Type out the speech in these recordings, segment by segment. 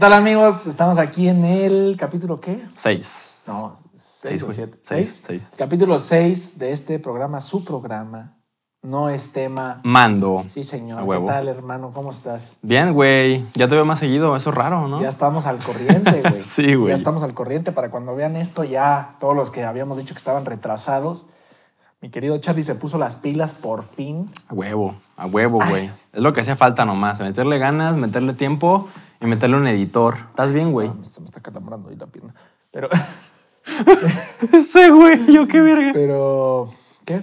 tal amigos? Estamos aquí en el capítulo ¿qué? Seis. No, Seis, seis o güey. siete. Seis, ¿Seis? seis. Capítulo 6 de este programa, su programa. No es tema. Mando. Sí, señor. A ¿Qué tal, hermano? ¿Cómo estás? Bien, güey. Ya te veo más seguido. Eso es raro, ¿no? Ya estamos al corriente, güey. Sí, güey. Ya estamos al corriente para cuando vean esto, ya todos los que habíamos dicho que estaban retrasados. Mi querido Charlie se puso las pilas por fin. A huevo. A huevo, güey. Es lo que hacía falta nomás. Meterle ganas, meterle tiempo y meterle un editor. ¿Estás bien, güey? Ah, Se me está calambrando ahí la pierna. Pero, Ese, güey. Yo qué verga. pero, ¿qué?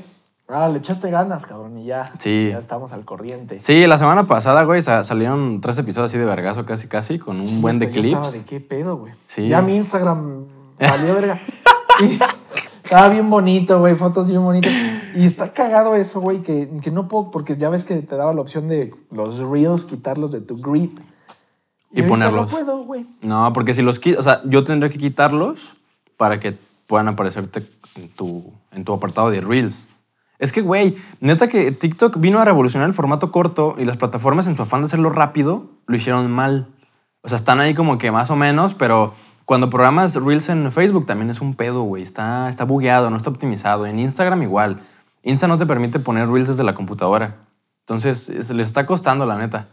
Ah, le echaste ganas, cabrón, y ya. Sí. Ya estamos al corriente. Sí, la semana pasada, güey, sa- salieron tres episodios así de vergazo casi, casi, con un Sí, buen de estaba clips. de qué pedo, güey. Sí. Ya mi Instagram valió verga. Estaba bien bonito, güey, fotos bien bonitas. Y está cagado eso, güey, que, que no puedo, porque ya ves que te daba la opción de los reels, quitarlos de tu grid. Y ponerlos. No puedo, güey. No, porque si los quitas, o sea, yo tendría que quitarlos para que puedan aparecerte en tu, en tu apartado de Reels. Es que, güey, neta que TikTok vino a revolucionar el formato corto y las plataformas en su afán de hacerlo rápido lo hicieron mal. O sea, están ahí como que más o menos, pero cuando programas Reels en Facebook también es un pedo, güey. Está, está bugueado, no está optimizado. En Instagram igual. Insta no te permite poner Reels desde la computadora. Entonces, es- les está costando, la neta.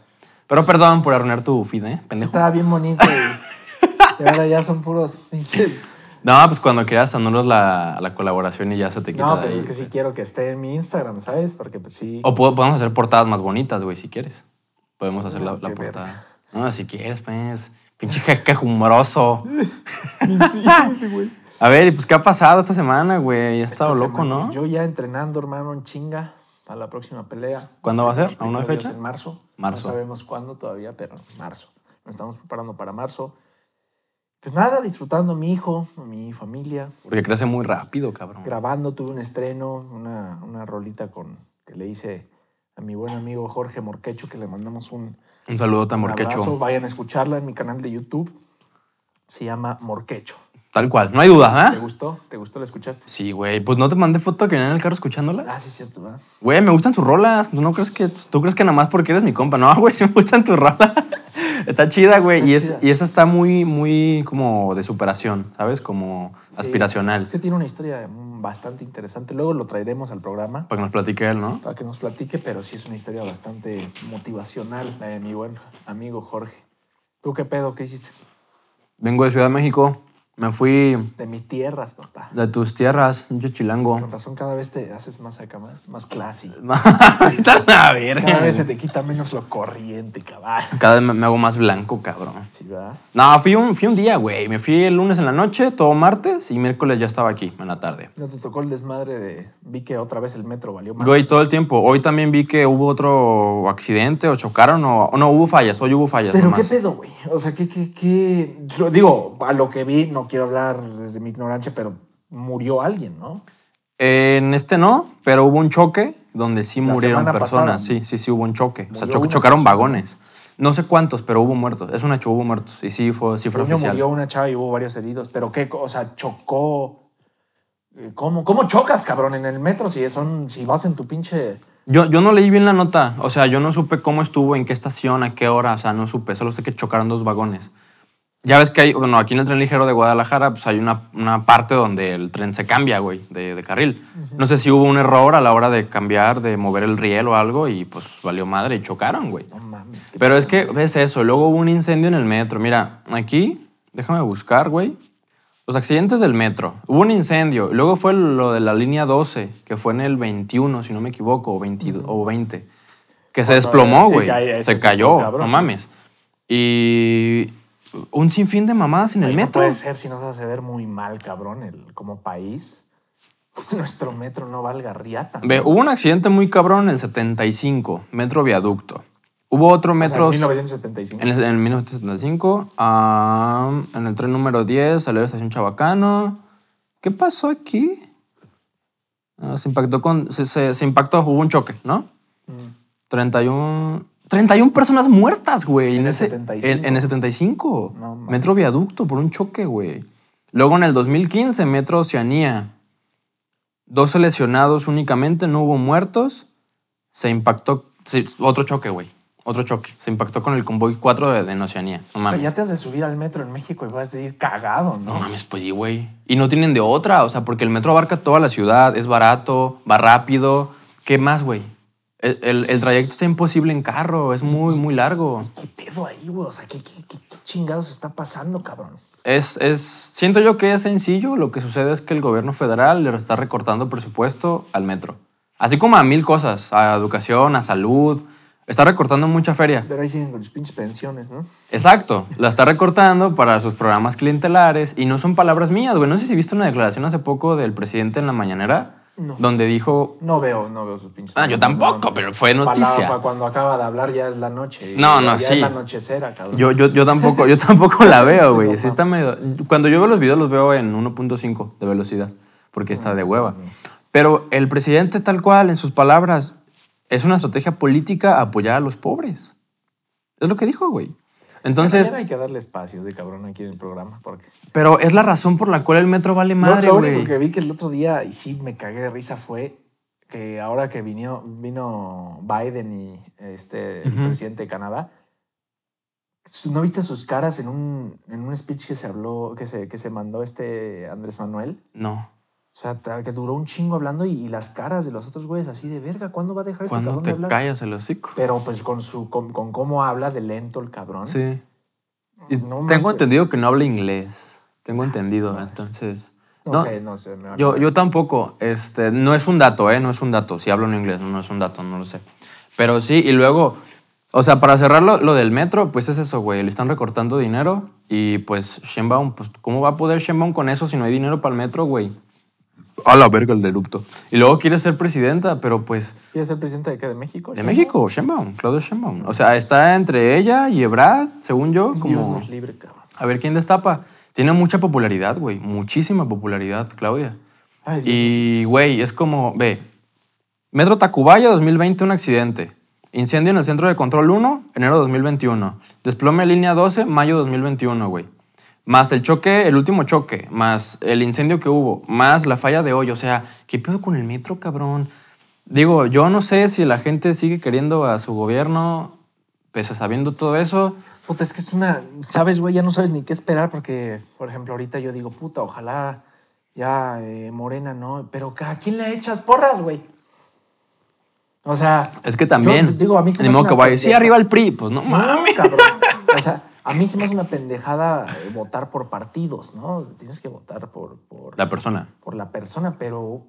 Pero perdón por arruinar tu feed, ¿eh? Pendejo. Estaba bien bonito, güey. Y ahora ya son puros pinches. No, pues cuando quieras anulas la, la colaboración y ya se te quita No, pero ahí. es que sí quiero que esté en mi Instagram, ¿sabes? Porque pues sí. O puedo- podemos hacer portadas más bonitas, güey, si quieres. Podemos hacer la, No, la qué portada. No, si quieres, pues. Pinche jeque humoroso. A ver, y pues, ¿qué ha pasado esta semana, güey? Ha estado Esta loco, semana, ¿no? Yo ya entrenando, hermano, en chinga para la próxima pelea. ¿Cuándo va a ser? ¿Aún no hay Primero Dios, fecha? En marzo. Marzo. No sabemos cuándo todavía, pero en marzo. Nos estamos preparando para marzo. Pues nada, disfrutando a mi hijo, a mi familia. Porque crece muy rápido, cabrón. Grabando, tuve un estreno, una, una rolita con, que le hice a mi buen amigo Jorge Morquecho, que le mandamos un, Un saludo tan un abrazo. morquecho. Vayan a escucharla en mi canal de YouTube. Se llama Morquecho. Tal cual, no hay duda, ¿Te ¿eh? gustó? ¿Te gustó? ¿La escuchaste? Sí, güey. Pues no te mandé foto que venía en el carro escuchándola. Ah, sí, es cierto, ¿verdad? Güey, me gustan tus rolas. ¿Tú no crees que tú crees que nada más porque eres mi compa? No, güey, sí me gustan tus rolas. está chida, güey. Está Y, es, y esa está muy, muy como de superación, ¿sabes? Como aspiracional. Sí, tiene una historia bastante interesante. Luego lo traeremos al programa Para que nos platique él, ¿no? para que nos platique, pero sí es una historia bastante motivacional, la de mi buen amigo Jorge. ¿Tú qué pedo? ¿Qué hiciste? Vengo de Ciudad de México. Me fui De mis tierras, papá. de tus tierras, yo chilango. Con razón, cada vez te haces más acá, más, más classy. A la Cada vez se te quita menos lo corriente, cabrón. Cada vez me- hago más blanco, cabrón. Sí, ¿verdad? No, fui un, fui un día, güey. Me fui el lunes en la noche, todo martes, y miércoles ya estaba aquí, en la tarde. ¿No te tocó el desmadre de... Vi que otra vez el metro valió más. Güey, todo el tiempo. Hoy también vi que hubo otro accidente o chocaron o... no, hubo fallas. Hoy hubo fallas Pero qué pedo, güey. O sea, ¿qué, qué, qué? Yo digo, a lo que vi, no quiero hablar desde mi ignorancia, pero murió alguien, ¿no? En este no, pero hubo un choque donde sí La murieron personas. pasada. Sí, sí, sí hubo un choque. O sea, cho- una chocaron persona. vagones. No sé cuántos, pero hubo muertos. Es un hecho, hubo muertos. Y sí fue cifra oficial. murió una chava y hubo varios heridos. Pero qué, o sea, chocó. eh, ¿Cómo, cómo chocas, cabrón, en el metro si son, si vas en tu pinche. Yo, yo no leí bien la nota. O sea, yo no supe cómo estuvo, en qué estación, a qué hora. O sea, no supe. Solo sé que chocaron dos vagones. Ya ves que hay, bueno, aquí en el tren ligero de Guadalajara, pues hay una, una parte donde el tren se cambia, güey, de, de carril. No sé si hubo un error a la hora de cambiar, de mover el riel o algo, y pues valió madre y chocaron, güey. No mames. Pero es que, ves eso, luego hubo un incendio en el metro. Mira, aquí, déjame buscar, güey. Los accidentes del metro. Hubo un incendio. Luego fue lo de la línea 12, que fue en el 21, si no me equivoco, o, 22, o 20. Que se desplomó, sí, güey. ese se sí cayó, cabrón. no mames. Y un sinfín de mamadas en el metro. No puede ser si nos hace ver muy mal, cabrón, el, como país. Nuestro metro no valga riata. Ve, hubo un accidente muy cabrón en el 75, metro viaducto. Hubo otro O sea, metro... en 1975. En el, en el 1975, ah, en el tren número 10, salió de Estación Chabacano. ¿Qué pasó aquí? Ah, se impactó con. Se, se- se impactó, hubo un choque, ¿no? Mm. 31. 31 personas muertas, güey. En, el ese, 75. En, en el 75. No mames. metro viaducto por un choque, güey. Luego en el 2015, Metro Oceanía. 12 lesionados únicamente, no hubo muertos. Se impactó. sí, otro choque, güey. Otro choque. Se impactó con el convoy 4 de, de Oceanía. No Pero mames. ya te has de subir al metro en México y vas a decir cagado, No ¿no? mames, pues sí, güey. Y no tienen de otra, o sea, porque el metro abarca toda la ciudad, es barato, va rápido. ¿Qué más, güey? El, el- el trayecto está imposible en carro, es muy, muy largo. ¿Qué pedo ahí, güey? O sea, ¿qué, qué, qué- qué chingados está pasando, cabrón? Es, es, siento yo que es sencillo. Lo que sucede es que el gobierno federal le está recortando presupuesto al metro. Así como a mil cosas, a educación, a salud. Está recortando mucha feria. Pero ahí siguen con sus pinches pensiones, ¿no? Exacto, la está recortando para sus programas clientelares y no son palabras mías, güey. No sé si viste una declaración hace poco del presidente en la mañanera No. donde dijo, No veo, no veo sus pinches Ah, yo tampoco, no, pero fue noticia. para cuando acaba de hablar ya es la noche. No, no, ya sí. es la anochecera, cabrón. yo, yo, yo tampoco, yo tampoco la veo, güey. Sí está medio... Cuando yo veo los videos los veo en 1.5 de velocidad, porque está de hueva. Pero el presidente tal cual, en sus palabras, es una estrategia política apoyar a los pobres. Es lo que dijo, güey. Entonces, Mañana hay que darle espacios de cabrón aquí en el programa. Porque pero es la razón por la cual el metro vale Lo- madre, lo, güey. único que vi que el otro día, y sí me cagué de risa, fue que ahora que vino, vino Biden y este, el presidente de Canadá, ¿no viste sus caras en un, en un speech que se habló, que se, que se mandó este Andrés Manuel? No. O sea, que duró un chingo hablando y, y las caras de los otros güeyes así de verga, ¿cuándo va a dejar este Cuando cabrón de te hablar? callas el hocico. Pero pues con su con, con cómo habla de lento el cabrón. Sí. Y No tengo entendido que no habla inglés. Tengo entendido, entonces. No, No, sé, no sé. me Yo, yo tampoco. Este, no es un dato, ¿eh? No es un dato. Si hablo en inglés, no, no es un dato, no lo sé. Pero sí, y luego, o sea, para cerrar lo, lo del metro, pues es eso, güey. Le están recortando dinero y pues Shenbaum, pues, ¿cómo va a poder Shenbaum con eso si no hay dinero para el metro, güey? A la verga el erupto. Y luego quiere ser presidenta, pero pues ¿Quieres ser presidente de qué? ¿De México? de México, Shenbaum, Claudia Shenbaum. O sea, está entre ella y Ebrad, según yo, Dios como nos libre, cabrón. a ver quién destapa. Tiene mucha popularidad, güey, muchísima popularidad, Claudia. Ay, Dios. Y, güey, es como, ve, Metro Tacubaya 2020, un accidente. Incendio en el centro de control 1, enero 2021. Desplome línea 12, mayo 2021, güey. Más el choque, el último choque, más el incendio que hubo, más la falla de hoy. O sea, ¿qué pedo con el metro, cabrón? Digo, yo no sé si la gente sigue queriendo a su gobierno, pese a sabiendo todo eso. Puta, es que es una. Sabes, güey, ya no sabes ni qué esperar porque, por ejemplo, ahorita yo digo, puta, ojalá ya eh, Morena, ¿no? Pero ¿a quién le echas porras, güey? O sea. Es que también. yo digo, a mí se Ni me modo que vaya, sí, arriba el PRI. Pues no No, mames. cabrón. O sea, a mí se me hace una pendejada eh, votar por partidos, ¿no? Tienes que votar por, por, La persona. por la persona, pero.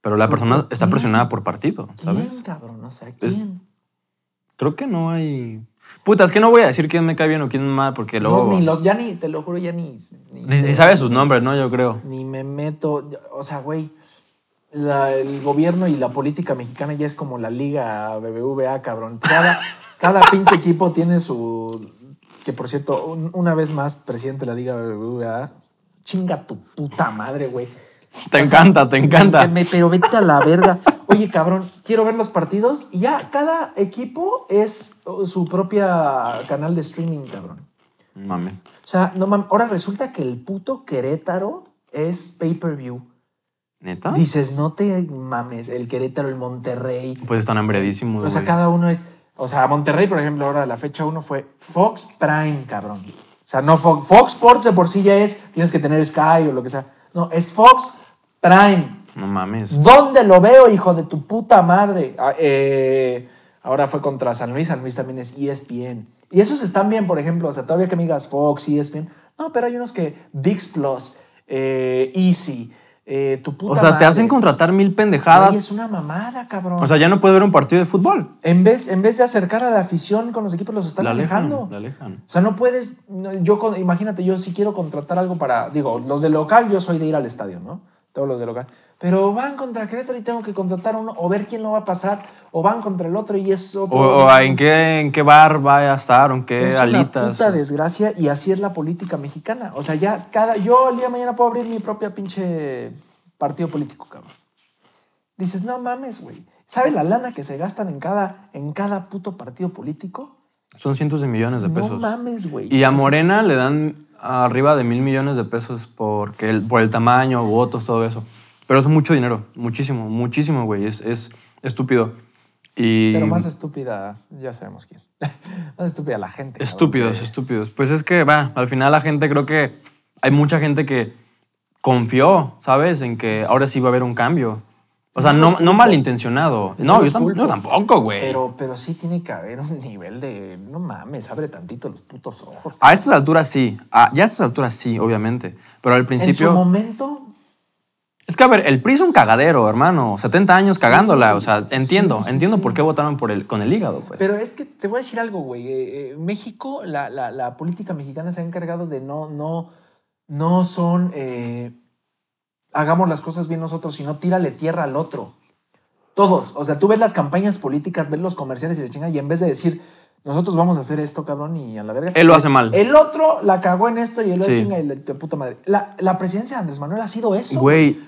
Pero la persona ¿Por está presionada por partido, ¿sabes? ¿Quién, cabrón? O sea, Es- ¿quién? Creo que no hay. Puta, es que no voy a decir quién me cae bien o quién mal, porque luego. No, ni los, ya ni, te lo juro, ya ni. Ni, Ni, sé. ni sabe sus nombres, ¿no? Yo creo. ni me meto. O sea, güey, la- el gobierno y la política mexicana ya es como la liga BBVA, cabrón. Cada, cada pinche equipo tiene su. Que por cierto, un- una vez más, presidente de la liga BBVA, chinga tu puta madre, güey. Te O sea, encanta, te encanta. me- pero vete a la verga. Oye, cabrón, quiero ver los partidos y ya cada equipo es su propia canal de streaming, cabrón. Mames. O sea, no mames, ahora resulta que el puto Querétaro es pay-per-view. ¿Neta? Dices, no te mames, el Querétaro, el Monterrey. Pues están hambredísimos, O sea, cada uno es. O sea, Monterrey, por ejemplo, ahora la fecha uno fue Fox Prime, cabrón. O sea, no Fox. Fox Sports de por sí ya es, tienes que tener Sky o lo que sea. No, es Fox Prime. No mames. ¿Dónde lo veo, hijo de tu puta madre? Ah, eh, ahora fue contra San Luis. San Luis también es ESPN. Y esos están bien, por ejemplo. O sea, todavía que me digas Fox, ESPN. No, pero hay unos que VIX Plus, eh, Easy, eh, tu puta O sea, te hacen contratar mil pendejadas. es una mamada, cabrón. O sea, ya no puedes ver un partido de fútbol. en, vez, en vez de acercar a la afición con los equipos, los están La alejan, alejando. la alejan. O sea, no puedes. Yo, imagínate, yo si quiero contratar algo para. Digo, los de local, yo soy de ir al estadio, ¿no? Todos los de local. Pero van contra Querétaro y tengo que contratar uno, o ver quién lo va a pasar, o van contra el otro y es otro. O, o en, qué, en qué bar va a estar, o en qué es alitas. una puta desgracia y así es la política mexicana. O sea, ya cada. Yo el día de mañana puedo abrir mi propia pinche partido político, cabrón. Dices, no mames, güey. ¿Sabes la lana que se gastan en cada, en cada puto partido político? Son cientos de millones de No pesos. mames, güey. Y a Morena le dan arriba de mil millones de pesos porque el, por el tamaño, votos, todo eso. Pero es mucho dinero, muchísimo, muchísimo, güey. Es, es estúpido. Y Pero más estúpida, ya sabemos quién. más estúpida la gente. cabrón, estúpidos, que- estúpidos. Pues es que va, al final la gente creo que hay mucha gente que confió, ¿sabes? En que ahora sí va a haber un cambio. O sea, No no, no malintencionado. No No, yo, tam- yo tampoco, güey. Pero, pero sí tiene que haber un nivel de. No mames, abre tantito los putos ojos. A estas alturas sí. A- ya a estas alturas sí, obviamente. Pero al En su principio. momento. Es que, a ver, el PRI es un cagadero, hermano. 70 años cagándola. O sea, entiendo. sí, entiendo sí. por qué votaron por el, con el hígado, pues. Pero es que te voy a decir algo, güey. Eh, eh, México, la, la- la política mexicana se ha encargado de no, no, no son. eh, hagamos las cosas bien nosotros, sino tírale tierra al otro. Todos. O sea, tú ves las campañas políticas, ves los comerciales y la chinga, y en vez de decir, nosotros vamos a hacer esto, cabrón, y a la verga. Él lo hace mal. El otro la cagó en esto y el otro Sí. chinga y la de puta madre. La, la presidencia de Andrés Manuel ha sido eso. Güey,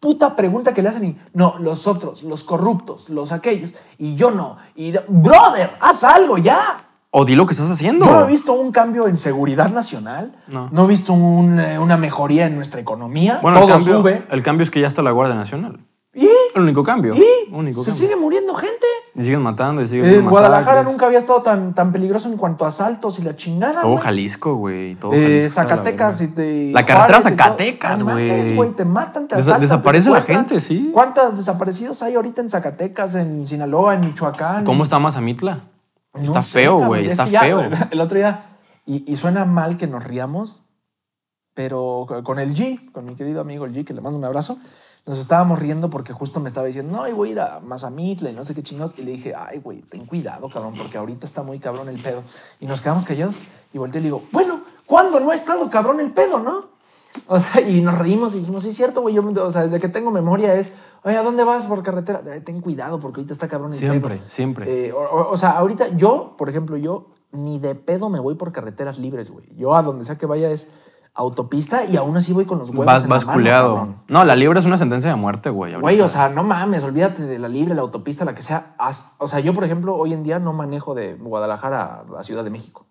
puta pregunta que le hacen y no, los otros, los corruptos, los aquellos, y yo no. Y brother, haz algo ya. o di lo que estás haciendo. Yo no he visto un cambio en seguridad nacional, No. no, he visto un, eh, una mejoría en nuestra economía, Bueno, todo el cambio, sube. el cambio es que ya está la Guardia Nacional. Y, El único cambio. y único se cambio. sigue muriendo gente. Y siguen matando y siguen Eh, Guadalajara nunca había estado tan, tan peligroso en cuanto a asaltos y la chingada. Todo. Jalisco, güey. Todo Eh, Jalisco la Zacatecas y te- La carretera. Zacatecas, güey. Te matan, te Desa- asaltan, te desaparece la gente, sí. ¿Cuántos desaparecidos hay ahorita en Zacatecas, en Sinaloa, en Michoacán? ¿Cómo está Mazamitla? No está sé, feo, güey. Es Está ya, feo. El otro día, y, y suena mal que nos riamos, pero con el G, con mi querido amigo el G, que le mando un abrazo, nos estábamos riendo porque justo me estaba diciendo, no, y voy a ir a Mazamitla y no sé qué chingados. Y le dije, ay, güey, ten cuidado, cabrón, porque ahorita está muy cabrón el pedo. Y nos quedamos callados y volteé y le digo, bueno, ¿cuándo no ha estado cabrón el pedo, no? O sea, y nos reímos y dijimos, sí, es cierto, güey. Yo, o sea, desde que tengo memoria es, oye, ¿a dónde vas por carretera? "Ay, ten cuidado porque ahorita está cabrón el Siempre, pedo. siempre. Eh, o, o- o sea, ahorita yo, por ejemplo, yo ni de pedo me voy por carreteras libres, güey. Yo a donde sea que vaya es autopista y aún así voy con los huevos Vas, en la vas mano, culeado. No, la libre es una sentencia de muerte, güey. ahorita. Güey, o sea, no mames, olvídate de la libre, la autopista, la que sea. O sea, yo, por ejemplo, hoy en día no manejo de Guadalajara a Ciudad de México.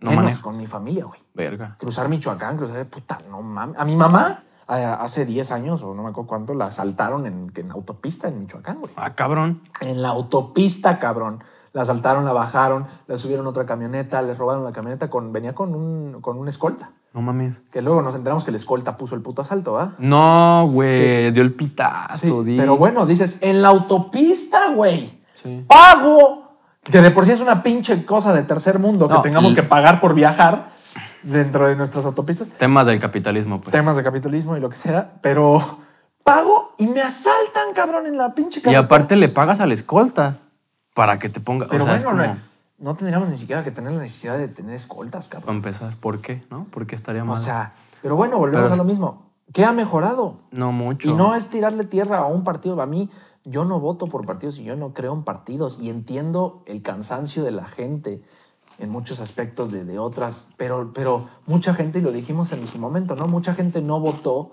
No Menos manejo. con mi familia, güey. Verga. Cruzar Michoacán, cruzar, puta, no mames. A mi mamá, hace 10 años o no me acuerdo cuánto, la asaltaron en, en autopista en Michoacán, güey. Ah, cabrón. En la autopista, cabrón. La asaltaron, la bajaron, la subieron a otra camioneta, les robaron la camioneta, con, venía con un, con un escolta. No mames. Que luego nos enteramos que el escolta puso el puto asalto, ¿ah? No, güey. Dio el pitazo. Sí, pero bueno, dices, en la autopista, güey, Sí. pago. Que de por sí es una pinche cosa de tercer mundo que tengamos y- que pagar por viajar dentro de nuestras autopistas. Temas del capitalismo, pues. Temas de capitalismo y lo que sea, pero pago y me asaltan, cabrón, en la pinche Y carretera. aparte le pagas a la escolta para que te ponga. Pero o sea, es bueno, como- no, no tendríamos ni siquiera que tener la necesidad de tener escoltas, cabrón. Para empezar, ¿por qué? ¿No? ¿Por qué estaría mal? O sea, pero bueno, volvemos Pero a lo mismo. ¿Qué ha mejorado? no mucho. Y no es tirarle tierra a un partido. A mí, yo no voto por partidos y yo no creo en partidos. Y entiendo el cansancio de la gente en muchos aspectos de, de otras. Pero, pero mucha gente, y lo dijimos en su momento, ¿no? Mucha gente no votó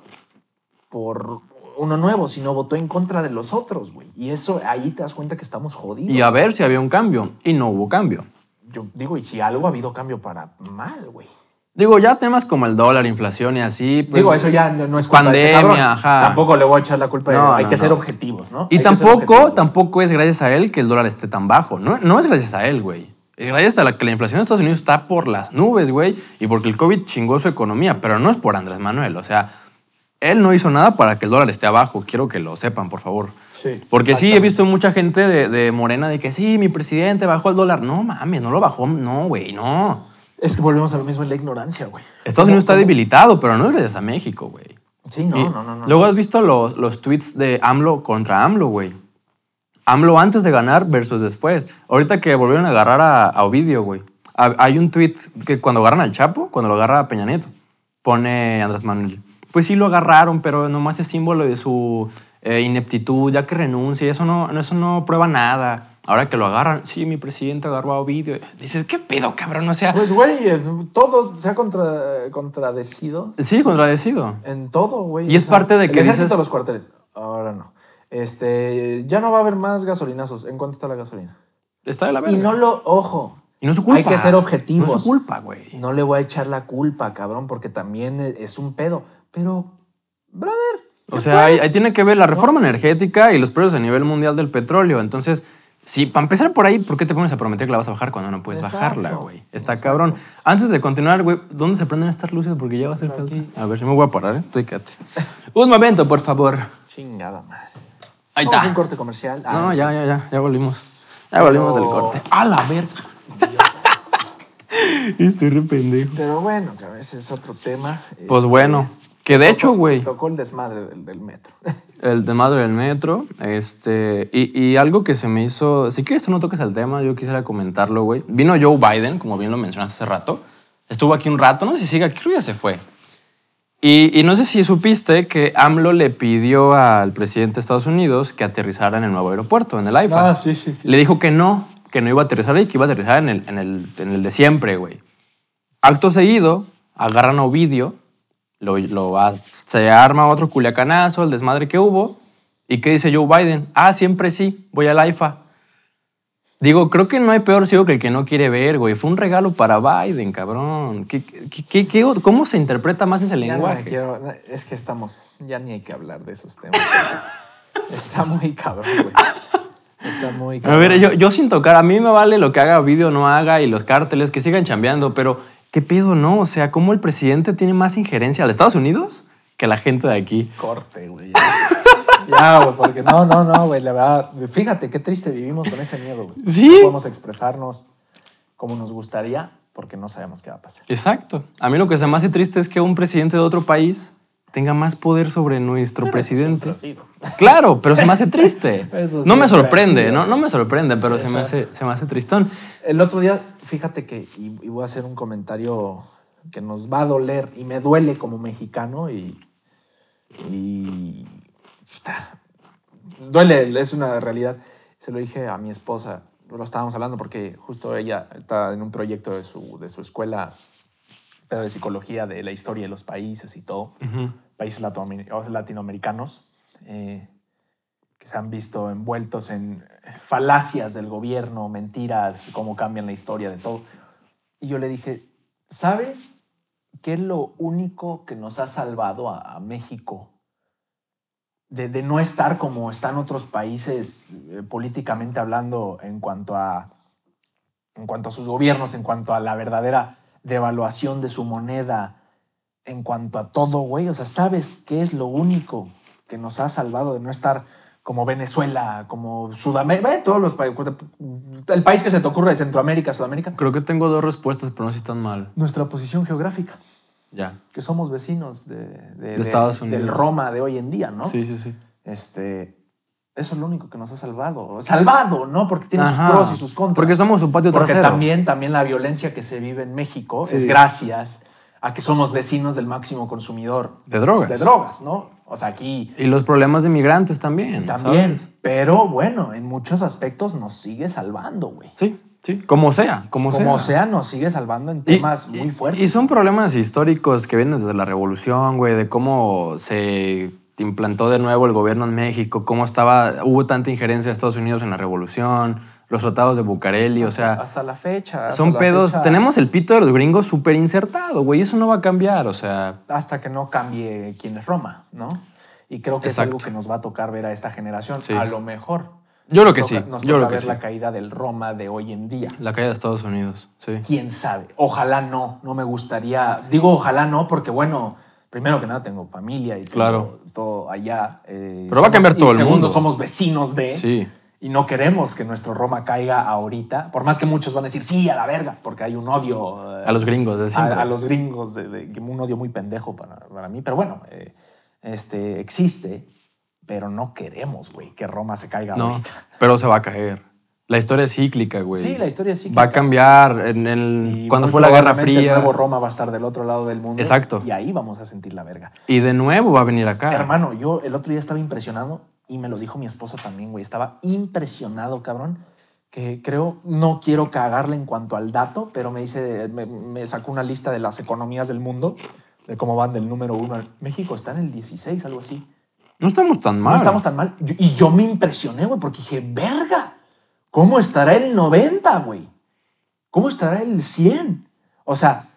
por uno nuevo, sino votó en contra de los otros, güey. Y eso ahí te das cuenta que estamos jodidos. Y a ver si había un cambio. Y no hubo cambio. Yo digo, y si algo ha habido cambio para mal, güey. Digo, ya temas como el dólar, inflación y así. pues, Digo, eso ya no es culpa de este Pandemia, ajá. Tampoco le voy a echar la culpa. de- No, hay no, que ser objetivos, ¿no? Y Hay tampoco, tampoco es gracias a él que el dólar esté tan bajo. No, no es gracias a él, güey. Es gracias a la que la inflación en Estados Unidos está por las nubes, güey. Y porque el COVID chingó su economía. Pero no es por Andrés Manuel. O sea, él no hizo nada para que el dólar esté abajo. Quiero que lo sepan, por favor. Sí, Porque sí, he visto mucha gente de, de Morena de que sí, mi presidente bajó el dólar. No mames, no lo bajó. No, güey, no. Es que volvemos a lo mismo, es la ignorancia, güey. Estados Unidos está debilitado, pero no es gracias a México, güey. Sí, no, no, no, no. Luego has visto los, los tweets de AMLO contra AMLO, güey. AMLO antes de ganar versus después. Ahorita que volvieron a agarrar a, a Ovidio, güey. Ha- Hay un tweet que cuando agarran al Chapo, cuando lo agarra a Peña Nieto, pone Andrés Manuel. Pues sí lo agarraron, pero nomás es símbolo de su eh, ineptitud, ya que renuncie. Eso no, eso no prueba nada. Ahora que lo agarran, sí, mi presidente agarró a Ovidio. Dices, ¿qué pedo, cabrón? O sea, Pues, güey, eh, todo se ha contra, contradecido sí, contradecido. en todo, güey. Y es parte de el que ejército dices- los cuarteles. Ahora no. Este, ya no va a haber más gasolinazos. ¿En cuánto está la gasolina? Está de la verga. Y no lo, ojo. Y no es su culpa. Hay que ser objetivos. No es su culpa, güey. No le voy a echar la culpa, cabrón, porque también es un pedo. Pero, brother. O ¿qué sea, ahí, ahí tiene que ver la reforma energética y los precios a nivel mundial del petróleo. Entonces, Sí, para empezar por ahí, ¿por qué te pones a prometer que la vas a bajar cuando no puedes Exacto, bajarla, güey? Está cabrón. Antes de continuar, güey, ¿dónde se prenden estas luces? Porque ya va a hacer falta. A ver, yo me voy a parar, ¿eh? Estoy quédate. Un momento, por favor. Chingada madre. Ahí está. un corte comercial. Ah, No, ya, ya, ya, ya volvimos. Ya volvimos del corte. ¡A la verga! Estoy re pendejo. Pero bueno, que a veces es otro tema. Pues Este, bueno, que de hecho, tocó- güey, Tocó el desmadre del, del metro. el de madre del metro, este, y, y algo que se me hizo, si quieres tú no toques el tema, yo quisiera comentarlo, güey. Vino Joe Biden, como bien lo mencionaste hace rato, estuvo aquí un rato, no sé si sigue aquí, creo ya se fue. Y, y no sé si supiste que AMLO le pidió al presidente de Estados Unidos que aterrizara en el nuevo aeropuerto, en el AIFA. Ah, sí, sí, sí. Le dijo que no, que no iba a aterrizar ahí, que iba a aterrizar en el, en el, en el de siempre, güey. Acto seguido, agarran a Ovidio, lo, lo va- se arma otro culiacanazo, el desmadre que hubo. ¿Y qué dice Joe Biden? Ah, siempre sí, voy al AIFA. Digo, creo que no hay peor ciego que el que no quiere ver, güey. Fue un regalo para Biden, cabrón. ¿Qué, qué- qué- cómo se interpreta más ese Ya no lenguaje? quiero, es que estamos, ya ni hay que hablar de esos temas. Está muy cabrón, güey. Está muy A cabrón. ver, yo, yo sin tocar, a mí me vale lo que haga vídeo no haga y los cárteles que sigan chambeando, pero ¿qué pedo no? O sea, ¿cómo el presidente tiene más injerencia al Estados Unidos que la gente de aquí? Corte, güey. Ya, güey, porque no, no, no, güey. La verdad, fíjate qué triste vivimos con ese miedo, güey. Sí. No podemos expresarnos como nos gustaría porque no sabemos qué va a pasar. Exacto. A mí lo que se me hace triste es que un presidente de otro país tenga más poder sobre nuestro presidente. Siempre ha sido. Claro, pero se me hace triste. Eso no me sorprende, sido. ¿no? No me sorprende, pero se me, hace, se me hace tristón. El otro día, fíjate que, y, y voy a hacer un comentario que nos va a doler y me duele como mexicano y. y duele, es una realidad. Se lo dije a mi esposa, lo estábamos hablando porque justo ella está en un proyecto de su, de su escuela pedo de psicología de la historia de los países y todo, países latinoamericanos. Eh, que se han visto envueltos en falacias del gobierno, mentiras, cómo cambian la historia de todo. Y yo le dije, ¿sabes qué es lo único que nos ha salvado a, México de, de no estar como están otros países eh, políticamente hablando en cuanto a en cuanto a sus gobiernos, en cuanto a la verdadera devaluación de su moneda, en cuanto a todo, güey. O sea, ¿sabes qué es lo único que nos ha salvado de no estar como Venezuela, como Sudamérica, todos los países, el país que se te ocurre de Centroamérica, Sudamérica? Creo que tengo dos respuestas, pero no sé si están mal. Nuestra posición geográfica, Ya. que somos vecinos de, de- de- Estados del Unidos. Roma de hoy en día, ¿no? Sí, sí, sí. Este, eso es lo único que nos ha salvado. Salvado, ¿no? Porque tiene Ajá. sus pros y sus contras. Porque somos su patio Porque trasero. también, también la violencia que se vive en México Sí. es gracias a que somos vecinos del máximo consumidor De drogas. de drogas, ¿no? O sea, aquí Y los problemas de migrantes también. también. ¿sabes? Pero bueno, en muchos aspectos nos sigue salvando, güey. Sí, sí. Como sea, como, Como sea. sea, nos sigue salvando en temas y- muy fuertes. Y son problemas históricos que vienen desde la revolución, güey, de cómo se implantó de nuevo el gobierno en México, cómo estaba, hubo tanta injerencia de Estados Unidos en la revolución, los tratados de Bucareli, o sea, hasta la fecha. hasta son la pedos. fecha, Tenemos el pito de los gringos súper insertado, güey, eso no va a cambiar, o sea, Hasta que no cambie quién es Roma, ¿no? Y creo que Exacto. es algo que nos va a tocar ver a esta generación. Sí. A lo mejor. Yo creo que toca- sí, Nos yo toca creo que ver sí. la caída del Roma de hoy en día. la caída de Estados Unidos, sí. quién sabe. Ojalá no, no me gustaría. Digo ojalá no, porque bueno, primero que nada tengo familia y Claro. todo allá. eh, Pero va a cambiar todo el segundo, mundo. somos vecinos de. Sí. Y no queremos que nuestro Roma caiga ahorita, por más que muchos van a decir sí a la verga, porque hay un odio eh, A los gringos, de a, a los gringos, de, de- un odio muy pendejo para, para mí. Pero bueno, eh, este, existe, pero no queremos, güey, que Roma se caiga No, ahorita. pero se va a caer. La historia es cíclica, güey. Sí, la historia es cíclica. Va a cambiar en el, cuando fue la Guerra Fría. El nuevo Roma va a estar del otro lado del mundo. Exacto. Y ahí vamos a sentir la verga. Y de nuevo va a venir acá. Hermano, yo el otro día estaba impresionado y me lo dijo mi esposa también, güey. Estaba impresionado, cabrón. Que creo, no quiero cagarle en cuanto al dato, pero me dice, me, me sacó una lista de las economías del mundo, de cómo van del número uno. México está en el 16, algo así. No estamos tan mal. No estamos tan mal. Yo- y yo me impresioné, güey, porque dije, verga, ¿cómo estará el 90, güey? ¿Cómo estará el 100? O sea,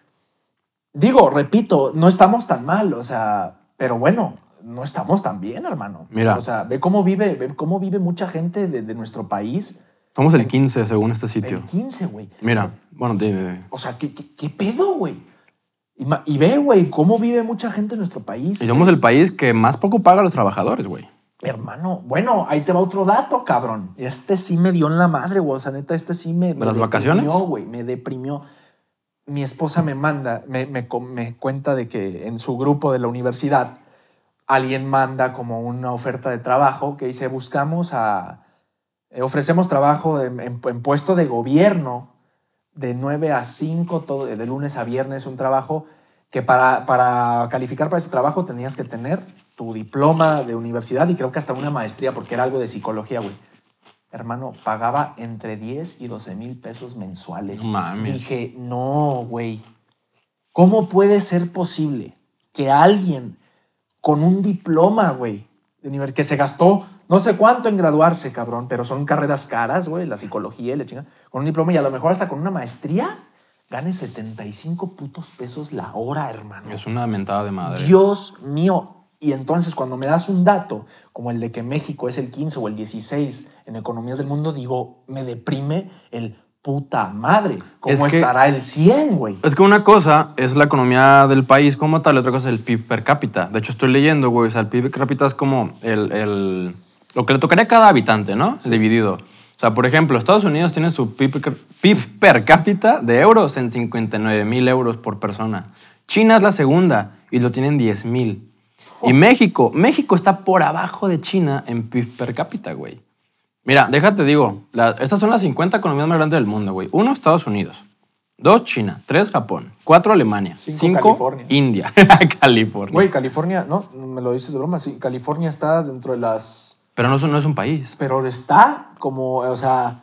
digo, repito, no estamos tan mal, o sea, pero bueno, no estamos tan bien, hermano. Mira. O sea, ve cómo vive, ve cómo vive mucha gente de, de nuestro país Somos el 15 según este sitio. El 15, güey. Mira, bueno, dime. O sea, ¿qué, qué, qué pedo, güey? Y, y ve, güey, cómo vive mucha gente en nuestro país. Y somos el país que más poco paga a los trabajadores, güey. Hermano, bueno, ahí te va otro dato, cabrón. Este sí me dio en la madre, güey. O sea, neta, este sí me. me las vacaciones? deprimió, güey. Me deprimió. Mi esposa me manda, me, me, me cuenta de que en su grupo de la universidad alguien manda como una oferta de trabajo que dice: buscamos a. eh, ofrecemos trabajo en, en- en puesto de gobierno de 9 a 5, todo, de lunes a viernes, un trabajo que para, para calificar para ese trabajo tenías que tener tu diploma de universidad y creo que hasta una maestría, porque era algo de psicología, güey. Hermano, pagaba entre 10 y 12 mil pesos mensuales. Dije, no, güey. ¿Cómo puede ser posible que alguien con un diploma, güey, de nivel que se gastó no sé cuánto en graduarse, cabrón, pero son carreras caras, güey, la psicología y la chingada, con un diploma y a lo mejor hasta con una maestría, gane 75 putos pesos la hora, hermano. Es una mentada de madre. Dios mío. Y entonces cuando me das un dato como el de que México es el 15 o el 16 en economías del mundo, digo, me deprime el puta madre. ¿Cómo Es que- estará el 100, güey? Es que una cosa es la economía del país como tal, y otra cosa es el PIB per cápita. De hecho, estoy leyendo, güey, o sea, el PIB per cápita es como el, el- lo que le tocaría a cada habitante, ¿no? Dividido. O sea, por ejemplo, Estados Unidos tiene su PIB per, PIB per cápita de euros en 59 mil euros por persona. China es la segunda y lo tienen 10 mil. Y México, México está por abajo de China en PIB per cápita, güey. Mira, déjate digo, la- estas son las 50 economías más grandes del mundo, güey. Uno, Estados Unidos. Dos, China. Tres, Japón. Cuatro, Alemania. Cinco, Cinco, California. India. California. Güey, California, no, me lo dices de broma, sí, California está dentro de las... Pero no, es- no es un país. Pero está como, o sea,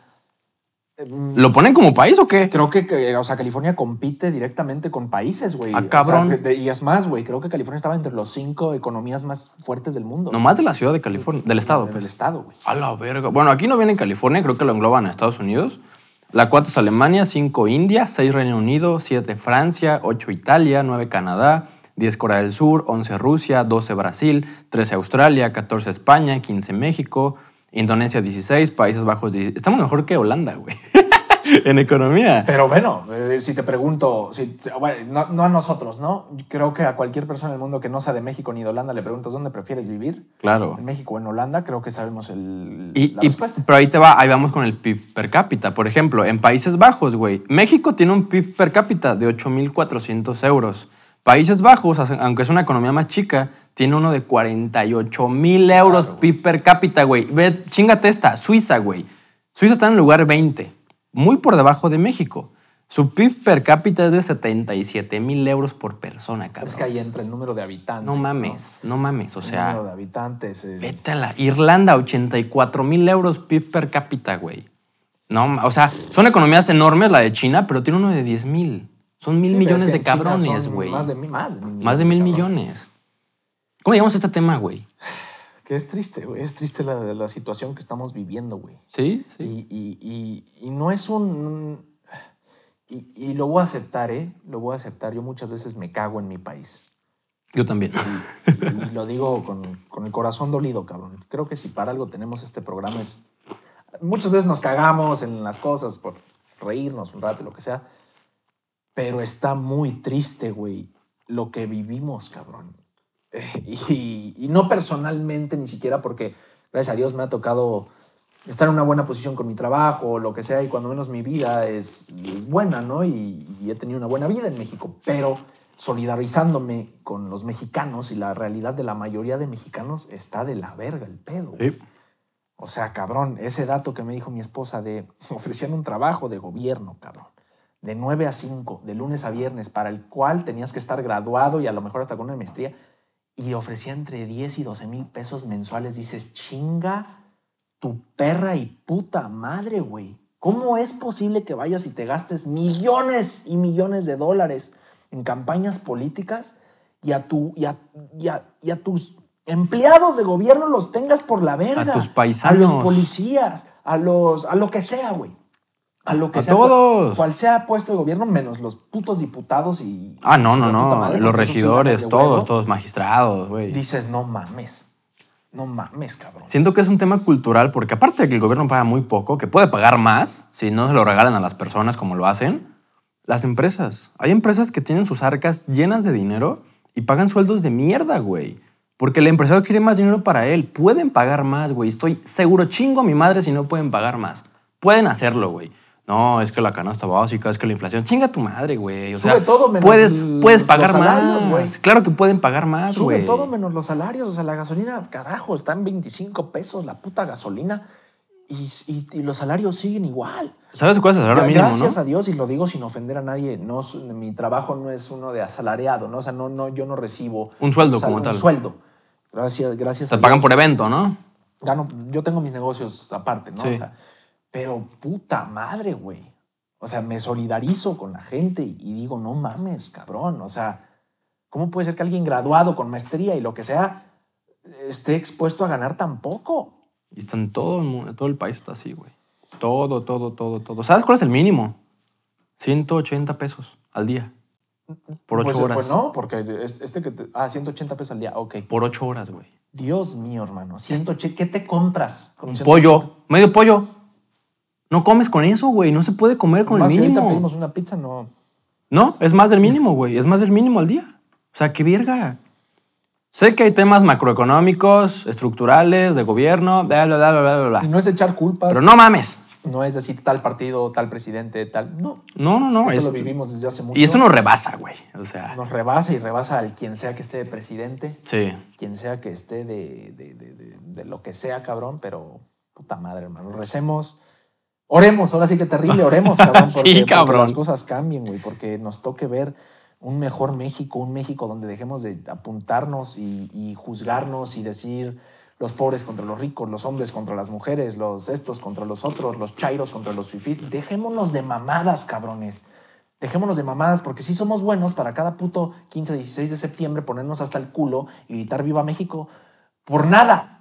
¿Lo ponen como país o qué? creo que, o sea, California compite directamente con países, güey. Ah, O sea, cabrón. y es más, güey, creo que California estaba entre los cinco economías más fuertes del mundo. Nomás de la ciudad de California, del estado, Del pues. estado, güey. A la verga. Bueno, aquí no viene en California, creo que lo engloban a Estados Unidos. La 4 es Alemania, 5 India, 6 Reino Unido, 7 Francia, 8 Italia, 9 Canadá, 10 Corea del Sur, 11 Rusia, 12 Brasil, 13 Australia, 14 España, 15 México, Indonesia 16, Países Bajos 16. Estamos mejor que Holanda, güey. en economía. Pero bueno, eh, si te pregunto, si, bueno, no, no a nosotros, ¿no? Creo que a cualquier persona en el mundo que no sea de México ni de Holanda le preguntas dónde prefieres vivir, Claro. en México o en Holanda, creo que sabemos el, Y, la y- respuesta. pero ahí te va, ahí vamos con el PIB per cápita. Por ejemplo, en Países Bajos, güey, México tiene un PIB per cápita de 8.400 euros. Países Bajos, aunque es una economía más chica, tiene uno de 48.000 euros PIB per cápita, güey. Ve, chingate esta, Suiza, güey. Suiza está en el lugar 20, muy por debajo de México. Su PIB per cápita es de 77.000 euros por persona, cabrón. Es que ahí entra el número de habitantes. no mames, no mames, o El sea... número de habitantes. eh, Vete a la Irlanda, 84 mil euros PIB per cápita, güey. No, o sea, son economías enormes la de China, pero tiene uno de 10 mil. Son mil sí, millones es que de cabrones, güey. Más de, mil- más de mil millones. Más de mil millones. ¿Cómo llegamos a este tema, güey? Que es triste, güey. Es triste la, la situación que estamos viviendo, güey. ¿Sí? sí. Y, y- y- y no es un... Y, y lo voy a aceptar, ¿eh? Lo voy a aceptar. Yo muchas veces me cago en mi país. Yo también. Y lo digo con, con el corazón dolido, cabrón. Creo que si para algo tenemos este programa es... Muchas veces nos cagamos en las cosas por reírnos un rato, lo que sea. Pero está muy triste, güey, lo que vivimos, cabrón. Y, y no personalmente, ni siquiera porque, gracias a Dios, me ha tocado estar en una buena posición con mi trabajo, o lo que sea, y cuando menos mi vida es, es buena, ¿no? Y, y he tenido una buena vida en México, pero solidarizándome con los mexicanos y la realidad de la mayoría de mexicanos está de la verga el pedo. Sí. O sea, cabrón, ese dato que me dijo mi esposa de ofrecían un trabajo de gobierno, cabrón, de 9 a 5, de lunes a viernes, para el cual tenías que estar graduado y a lo mejor hasta con una maestría, y ofrecía entre 10 y 12 mil pesos mensuales. Dices, chinga tu perra y puta madre, güey. ¿Cómo es posible que vayas y te gastes millones y millones de dólares en campañas políticas y a, tu, y a, y a- y a tus empleados de gobierno los tengas por la verga? tus A paisanos. los policías, a, los, a lo que sea, güey. A lo que A sea. todos. Cual sea puesto de gobierno, menos los putos diputados y. Ah, no, no, no. madre, Los sí regidores, de todos, huevos. todos magistrados, güey. Dices, no mames. No mames, cabrón. Siento que es un tema cultural porque aparte de que el gobierno paga muy poco, que puede pagar más si no se lo regalan a las personas como lo hacen, las empresas. Hay empresas que tienen sus arcas llenas de dinero y pagan sueldos de mierda, güey. Porque el empresario quiere más dinero para él. Pueden pagar más, güey. Estoy seguro, chingo a mi madre si no pueden pagar más. Pueden hacerlo, güey. No, es que la canasta básica, es que la inflación. Chinga tu madre, güey. O Sube sea, todo menos puedes, los puedes pagar salarios, más. güey. Claro que pueden pagar más, Sube güey. todo menos los salarios. O sea, la gasolina, carajo, está en 25 pesos la puta gasolina. Y, y- y los salarios siguen igual. ¿Sabes cuál es el salario mínimo, Gracias no? a Dios, y lo digo sin ofender a nadie, no, mi trabajo no es uno de asalariado, ¿no? O sea, no, no, yo no recibo Un sueldo como un tal. sueldo. Gracias, gracias Te a pagan Dios. por evento, ¿no? Gano- yo tengo mis negocios aparte, ¿no? Sí. O sea, pero puta madre, güey. O sea, me solidarizo con la gente y, digo, no mames, cabrón. O sea, ¿cómo puede ser que alguien graduado con maestría y lo que sea esté expuesto a ganar tan poco? Y está en todo el, mundo, todo el país está así, güey. Todo, todo, todo, todo. ¿Sabes cuál es el mínimo? 180 pesos al día. Por ocho Pues, horas. Pues no, porque es- este que te, ah, 180 pesos al día, ok. Por ocho horas, güey. Dios mío, hermano, 180, ¿qué te compras? con Un 180? pollo, medio pollo. No comes con eso, güey. No se puede comer con Más el si ahorita mínimo. pedimos una pizza, no. No, es más del mínimo, güey. Es más del mínimo al día. O sea, qué verga. Sé que hay temas macroeconómicos, estructurales, de gobierno, bla, bla, bla, bla, bla, bla. Y no es echar culpas, Pero no mames. no es decir tal partido, tal presidente, tal. No, No, no, no. esto es- lo vivimos desde hace mucho. y esto nos rebasa, güey. O sea, Nos rebasa y rebasa al quien sea que esté de presidente, sí. quien sea que esté de, de- de- de- de lo que sea, cabrón, pero puta madre, hermano. Recemos. Oremos, ahora sí que terrible, oremos, cabrón, Sí, porque, porque cabrón. las cosas cambien, güey, porque nos toque ver un mejor México, un México donde dejemos de apuntarnos y, y juzgarnos y decir los pobres contra los ricos, los hombres contra las mujeres, los estos contra los otros, los chairos contra los fifís. Dejémonos de mamadas, cabrones. Dejémonos de mamadas, porque sí somos buenos para cada puto 15, 16 de septiembre ponernos hasta el culo y gritar Viva México por nada.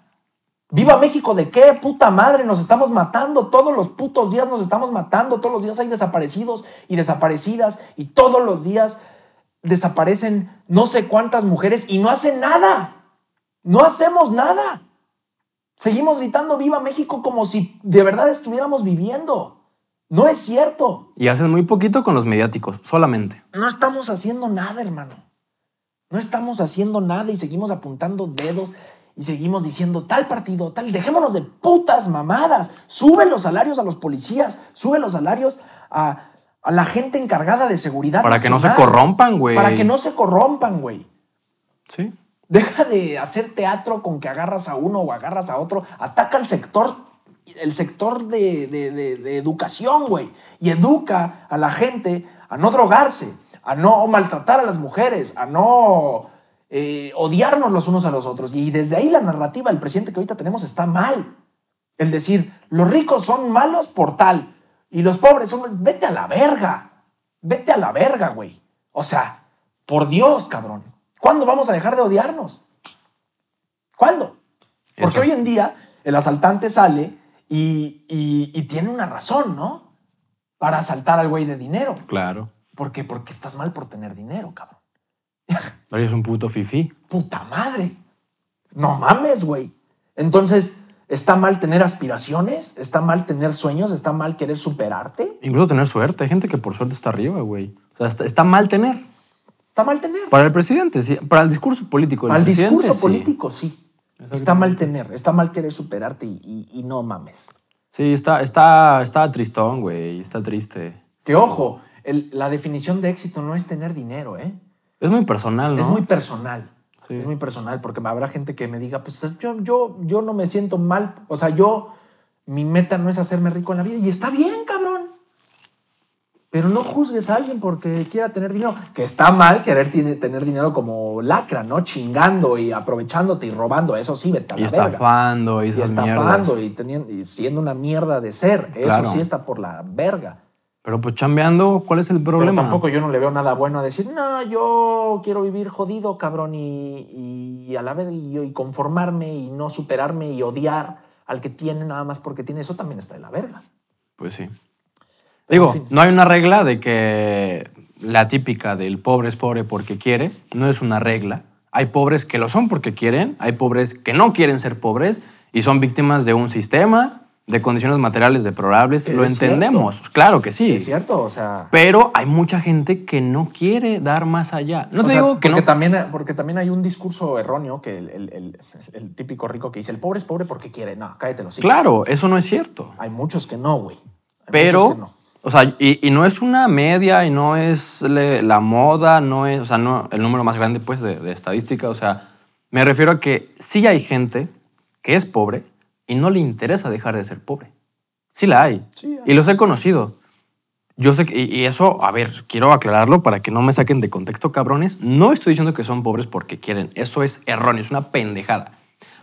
¡Viva México! ¿De qué? Puta madre, nos estamos matando. Todos los putos días nos estamos matando. Todos los días hay desaparecidos y desaparecidas. Y todos los días desaparecen no sé cuántas mujeres y no hacen nada. No hacemos nada. Seguimos gritando Viva México como si de verdad estuviéramos viviendo. No es cierto. Y hacen muy poquito con los mediáticos, solamente. No estamos haciendo nada, hermano. No estamos haciendo nada y seguimos apuntando dedos y seguimos diciendo tal partido, tal. Dejémonos de putas mamadas. Sube los salarios a los policías, sube los salarios a, a la gente encargada de seguridad. Para que no se corrompan, güey. Para que no se corrompan, güey. Sí. Deja de hacer teatro con que agarras a uno o agarras a otro. Ataca al sector, el sector de, de- de- de educación, güey. Y educa a la gente a no drogarse, a no maltratar a las mujeres, a no eh, odiarnos los unos a los otros. Y desde ahí la narrativa del presidente que ahorita tenemos está mal. El decir, los ricos son malos por tal y los pobres son... Vete a la verga. Vete a la verga, güey. O sea, por Dios, cabrón. ¿Cuándo vamos a dejar de odiarnos? ¿Cuándo? Porque Eso. hoy en día el asaltante sale y, y- y tiene una razón, ¿no? Para asaltar al güey de dinero. Claro. ¿Por qué? Porque estás mal por tener dinero, cabrón. Pero es un puto fifí. Puta madre. No mames, güey. Entonces, ¿está mal tener aspiraciones? ¿Está mal tener sueños? ¿Está mal querer superarte? Incluso tener suerte. Hay gente que por suerte está arriba, güey. O sea, está, está mal tener. ¿Está mal tener? Para el presidente, sí. Para el discurso político Para el discurso sí. político, sí. Está mal tener, está mal querer superarte y, y- y no mames. Sí, está, está, está tristón, güey. Está triste. Que ojo, el- la definición de éxito no es tener dinero, ¿eh? Es muy personal, ¿no? Es muy personal. Sí. Es muy personal porque habrá gente que me diga, pues yo, yo, yo no me siento mal. O sea, yo, mi meta no es hacerme rico en la vida. Y está bien, cabrón. Pero no juzgues a alguien porque quiera tener dinero. Que está mal querer tener dinero como lacra, ¿no? Chingando y aprovechándote y robando. Eso sí, vete a Y verga. estafando y estafando mierdas. y, teniendo, y siendo una mierda de ser. Eso Claro. sí está por la verga. Pero pues chambeando, ¿cuál es el Pero problema? tampoco yo no le veo nada bueno a decir, no, yo quiero vivir jodido, cabrón, y, y a la y, y conformarme y no superarme y odiar al que tiene nada más porque tiene. Eso también está de la verga. Pues sí. Pero, Digo, en fin. no hay una regla de que la típica del pobre es pobre porque quiere, no es una regla. Hay pobres que lo son porque quieren, hay pobres que no quieren ser pobres y son víctimas de un sistema, de condiciones materiales deplorables. Es Lo entendemos, claro que sí. Es cierto, o sea. Pero hay mucha gente que no quiere dar más allá. No te sea, digo que porque no. También, porque también hay un discurso erróneo que el, el- el- el típico rico que dice: el pobre es pobre porque quiere. No, cállate los Claro, eso no es cierto. Hay muchos que no, güey. Pero, que no. o sea, y, y no es una media y no es le- la moda, no es, o sea, no el número más grande, pues, de, de estadística. O sea, me refiero a que sí hay gente que es pobre y no le interesa dejar de ser pobre. Sí la hay. Sí, hay. Y los he conocido. Yo sé que, y, y eso, a ver, quiero aclararlo para que no me saquen de contexto, cabrones. No estoy diciendo que son pobres porque quieren. Eso es erróneo, es una pendejada.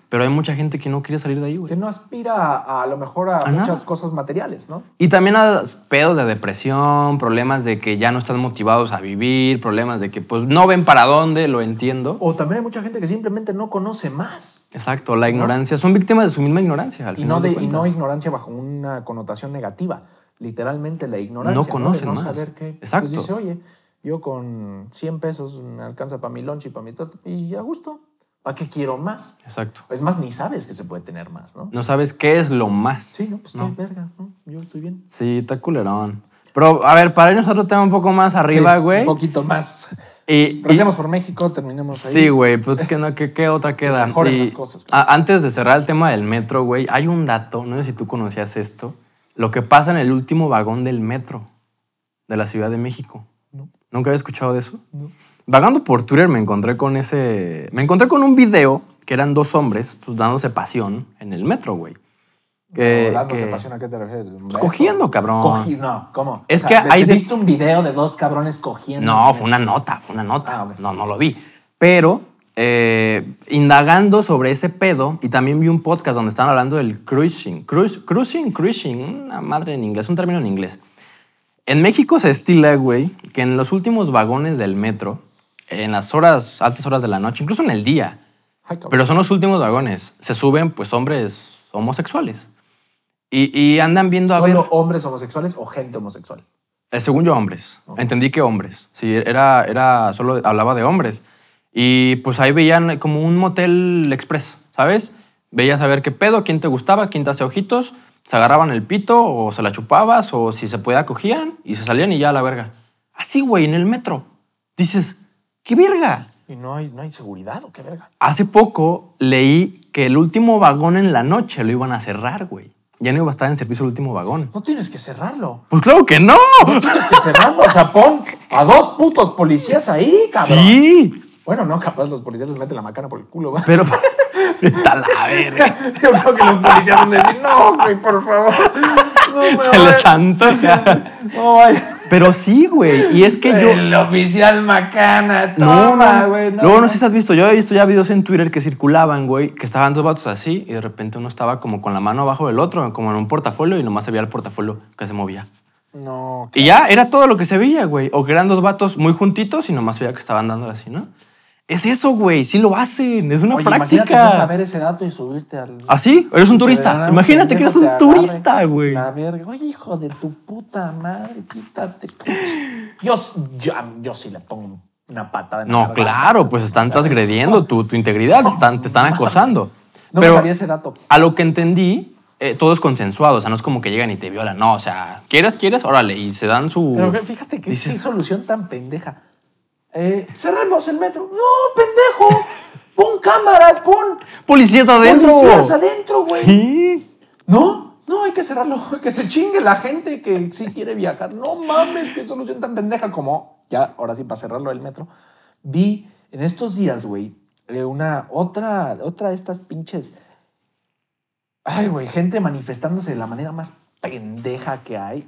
Pero hay mucha gente que no quiere salir de ahí, güey. Que no aspira a, a lo mejor a, A muchas nada. cosas materiales, ¿no? Y también a pedos de depresión, problemas de que ya no están motivados a vivir, problemas de que pues no ven para dónde, lo entiendo. O también hay mucha gente que simplemente no conoce más. Exacto, la ignorancia. Son víctimas de su misma ignorancia. Al Y final no, de, y cuentas. no ignorancia bajo una connotación negativa. Literalmente la ignorancia. No conocen De no más. saber qué. Exacto. Pues dice, oye, yo con 100 pesos me alcanza para mi lunch y para mi todo. Y a gusto. ¿Para qué quiero más? Exacto. Es más, ni sabes que se puede tener más, ¿no? No sabes qué es lo más. Sí, no, pues No. verga, ¿no? Yo estoy bien. Sí, está culerón. Pero, a ver, para irnos a otro tema un poco más arriba, Sí, güey. Un poquito más. y, Gracias por México, terminemos ahí. Sí, güey, pues es que no, ¿qué, qué otra queda? mejoren Y las cosas, a- antes de cerrar el tema del metro, güey, hay un dato, no sé si tú conocías esto, lo que pasa en el último vagón del metro de la Ciudad de México. No. ¿Nunca había escuchado de eso? No. Vagando por Twitter me encontré con ese... Me encontré con un video que eran dos hombres, pues dándose pasión en el metro, güey. Que- dándose que- pasión, ¿a qué te refieres? Cogiendo, cabrón. Cogi- no, ¿cómo? Es O sea, que hay ¿te de- ¿Viste un video de dos cabrones cogiendo? No, fue una nota, fue una nota. Ah. No, no lo vi. Pero eh, indagando sobre ese pedo, y también vi un podcast donde estaban hablando del cruising. Cruis- cruising, cruising, una madre en inglés, un término en inglés. En México se estila, güey, que en los últimos vagones del metro, en las horas, altas horas de la noche, incluso en el día, pero son los últimos vagones, se suben pues hombres homosexuales. Y, y andan viendo a ver... ¿Solo hombres homosexuales o gente homosexual? Eh, según yo, hombres. Entendí que hombres. Sí, era, era solo hablaba de hombres. Y pues ahí veían como un motel express, ¿sabes? Veías a ver qué pedo, quién te gustaba, quién te hacía ojitos, se agarraban el pito o se la chupabas o si se podía cogían y se salían y ya a la verga. Así, güey, en el metro. Dices, ¿qué verga? ¿Y no hay, no hay seguridad o qué verga? Hace poco leí que el último vagón en la noche lo iban a cerrar, güey. Ya no iba a estar en servicio el último vagón. No tienes que cerrarlo. Pues claro que no. No tienes que cerrarlo. O sea, pon a dos putos policías ahí, cabrón. Sí. Bueno, no, capaz los policías les meten la macana por el culo, ¿va? Pero está la verga. Yo creo que los policías van a decir, no, güey, por favor. No me Se les vayas". antoja. No vaya. Pero sí, güey. Y es que yo. El oficial macana, No, toma, no, güey. Luego no sé si has visto. Yo he visto ya videos en Twitter que circulaban, güey, que estaban dos vatos así y de repente uno estaba como con la mano abajo del otro, como en un portafolio y nomás se veía el portafolio que se movía. No, Y ya era todo lo que se veía, güey. O que eran dos vatos muy juntitos y nomás veía que estaban dando así, ¿no? Es eso, güey. Sí lo hacen. Es una Oye, imagínate tú práctica. saber ese dato y subirte al. ¿Así? Eres un turista. Imagínate que eres un turista, güey. La verga. Oye, hijo de tu puta madre, quítate. Yo, yo, yo sí le pongo una patada en la No, claro, pues están transgrediendo tu, tu integridad, te están, te están acosando. No Pero me sabía ese dato. a lo que entendí, eh, todo es consensuado, o sea, no es como que llegan y te violan, no, o sea, ¿quieres, quieres? Órale, y se dan su... Pero fíjate que Dices- qué solución tan pendeja. Eh, cerremos el metro. No, pendejo. Pon cámaras, pon ¡Policías adentro! policías adentro, güey. Sí. No, no, hay que cerrarlo. Que se chingue la gente que sí quiere viajar. No mames, qué solución tan pendeja como, ya, ahora sí, para cerrarlo del metro. Vi en estos días, güey, eh, una otra, otra de estas pinches. Ay, güey, gente manifestándose de la manera más pendeja que hay.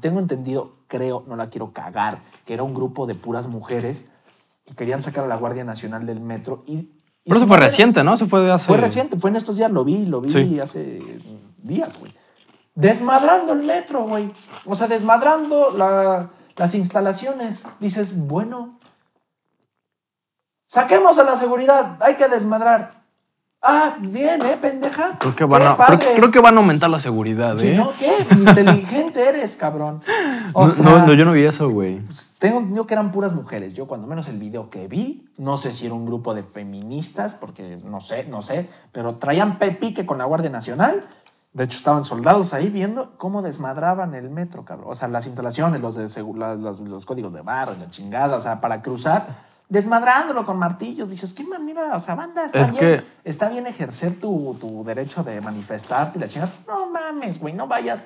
Tengo entendido, creo, no la quiero cagar, que era un grupo de puras mujeres que querían sacar a la Guardia Nacional del metro y. y Pero eso fue manera- reciente, ¿no? Eso fue de hace... fue reciente, fue en estos días, lo vi, lo vi Sí. hace días, güey. Desmadrando el metro, güey. O sea, desmadrando la- las instalaciones. Dices, bueno, saquemos a la seguridad, hay que desmadrar. Ah, bien, ¿eh, pendeja? Creo que van a, creo, creo que van a aumentar la seguridad, ¿eh? ¿no? ¿Qué? Inteligente eres, cabrón. O No, sea, no, no, yo no vi eso, güey. pues, tengo entendido que eran puras mujeres. Yo, cuando menos el video que vi, no sé si era un grupo de feministas, porque no sé, no sé, pero traían pe- pique con la Guardia Nacional. De hecho, estaban soldados ahí viendo cómo desmadraban el metro, cabrón. O sea, las instalaciones, los, de los, los códigos de barra, la chingada, o sea, para cruzar, desmadrándolo con martillos. Dices, qué manera, o sea, banda, está Es bien. que- Está bien ejercer tu, tu derecho de manifestarte y la chingada. No mames, güey, no vayas.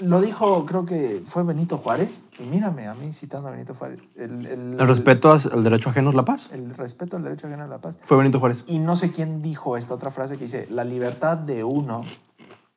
Lo dijo, creo que fue Benito Juárez. Y mírame, a mí citando a Benito Juárez. El, el- El respeto al derecho ajeno es la paz. El respeto al derecho ajeno a la paz. Fue Benito Juárez. Y no sé quién dijo esta otra frase que dice: La libertad de uno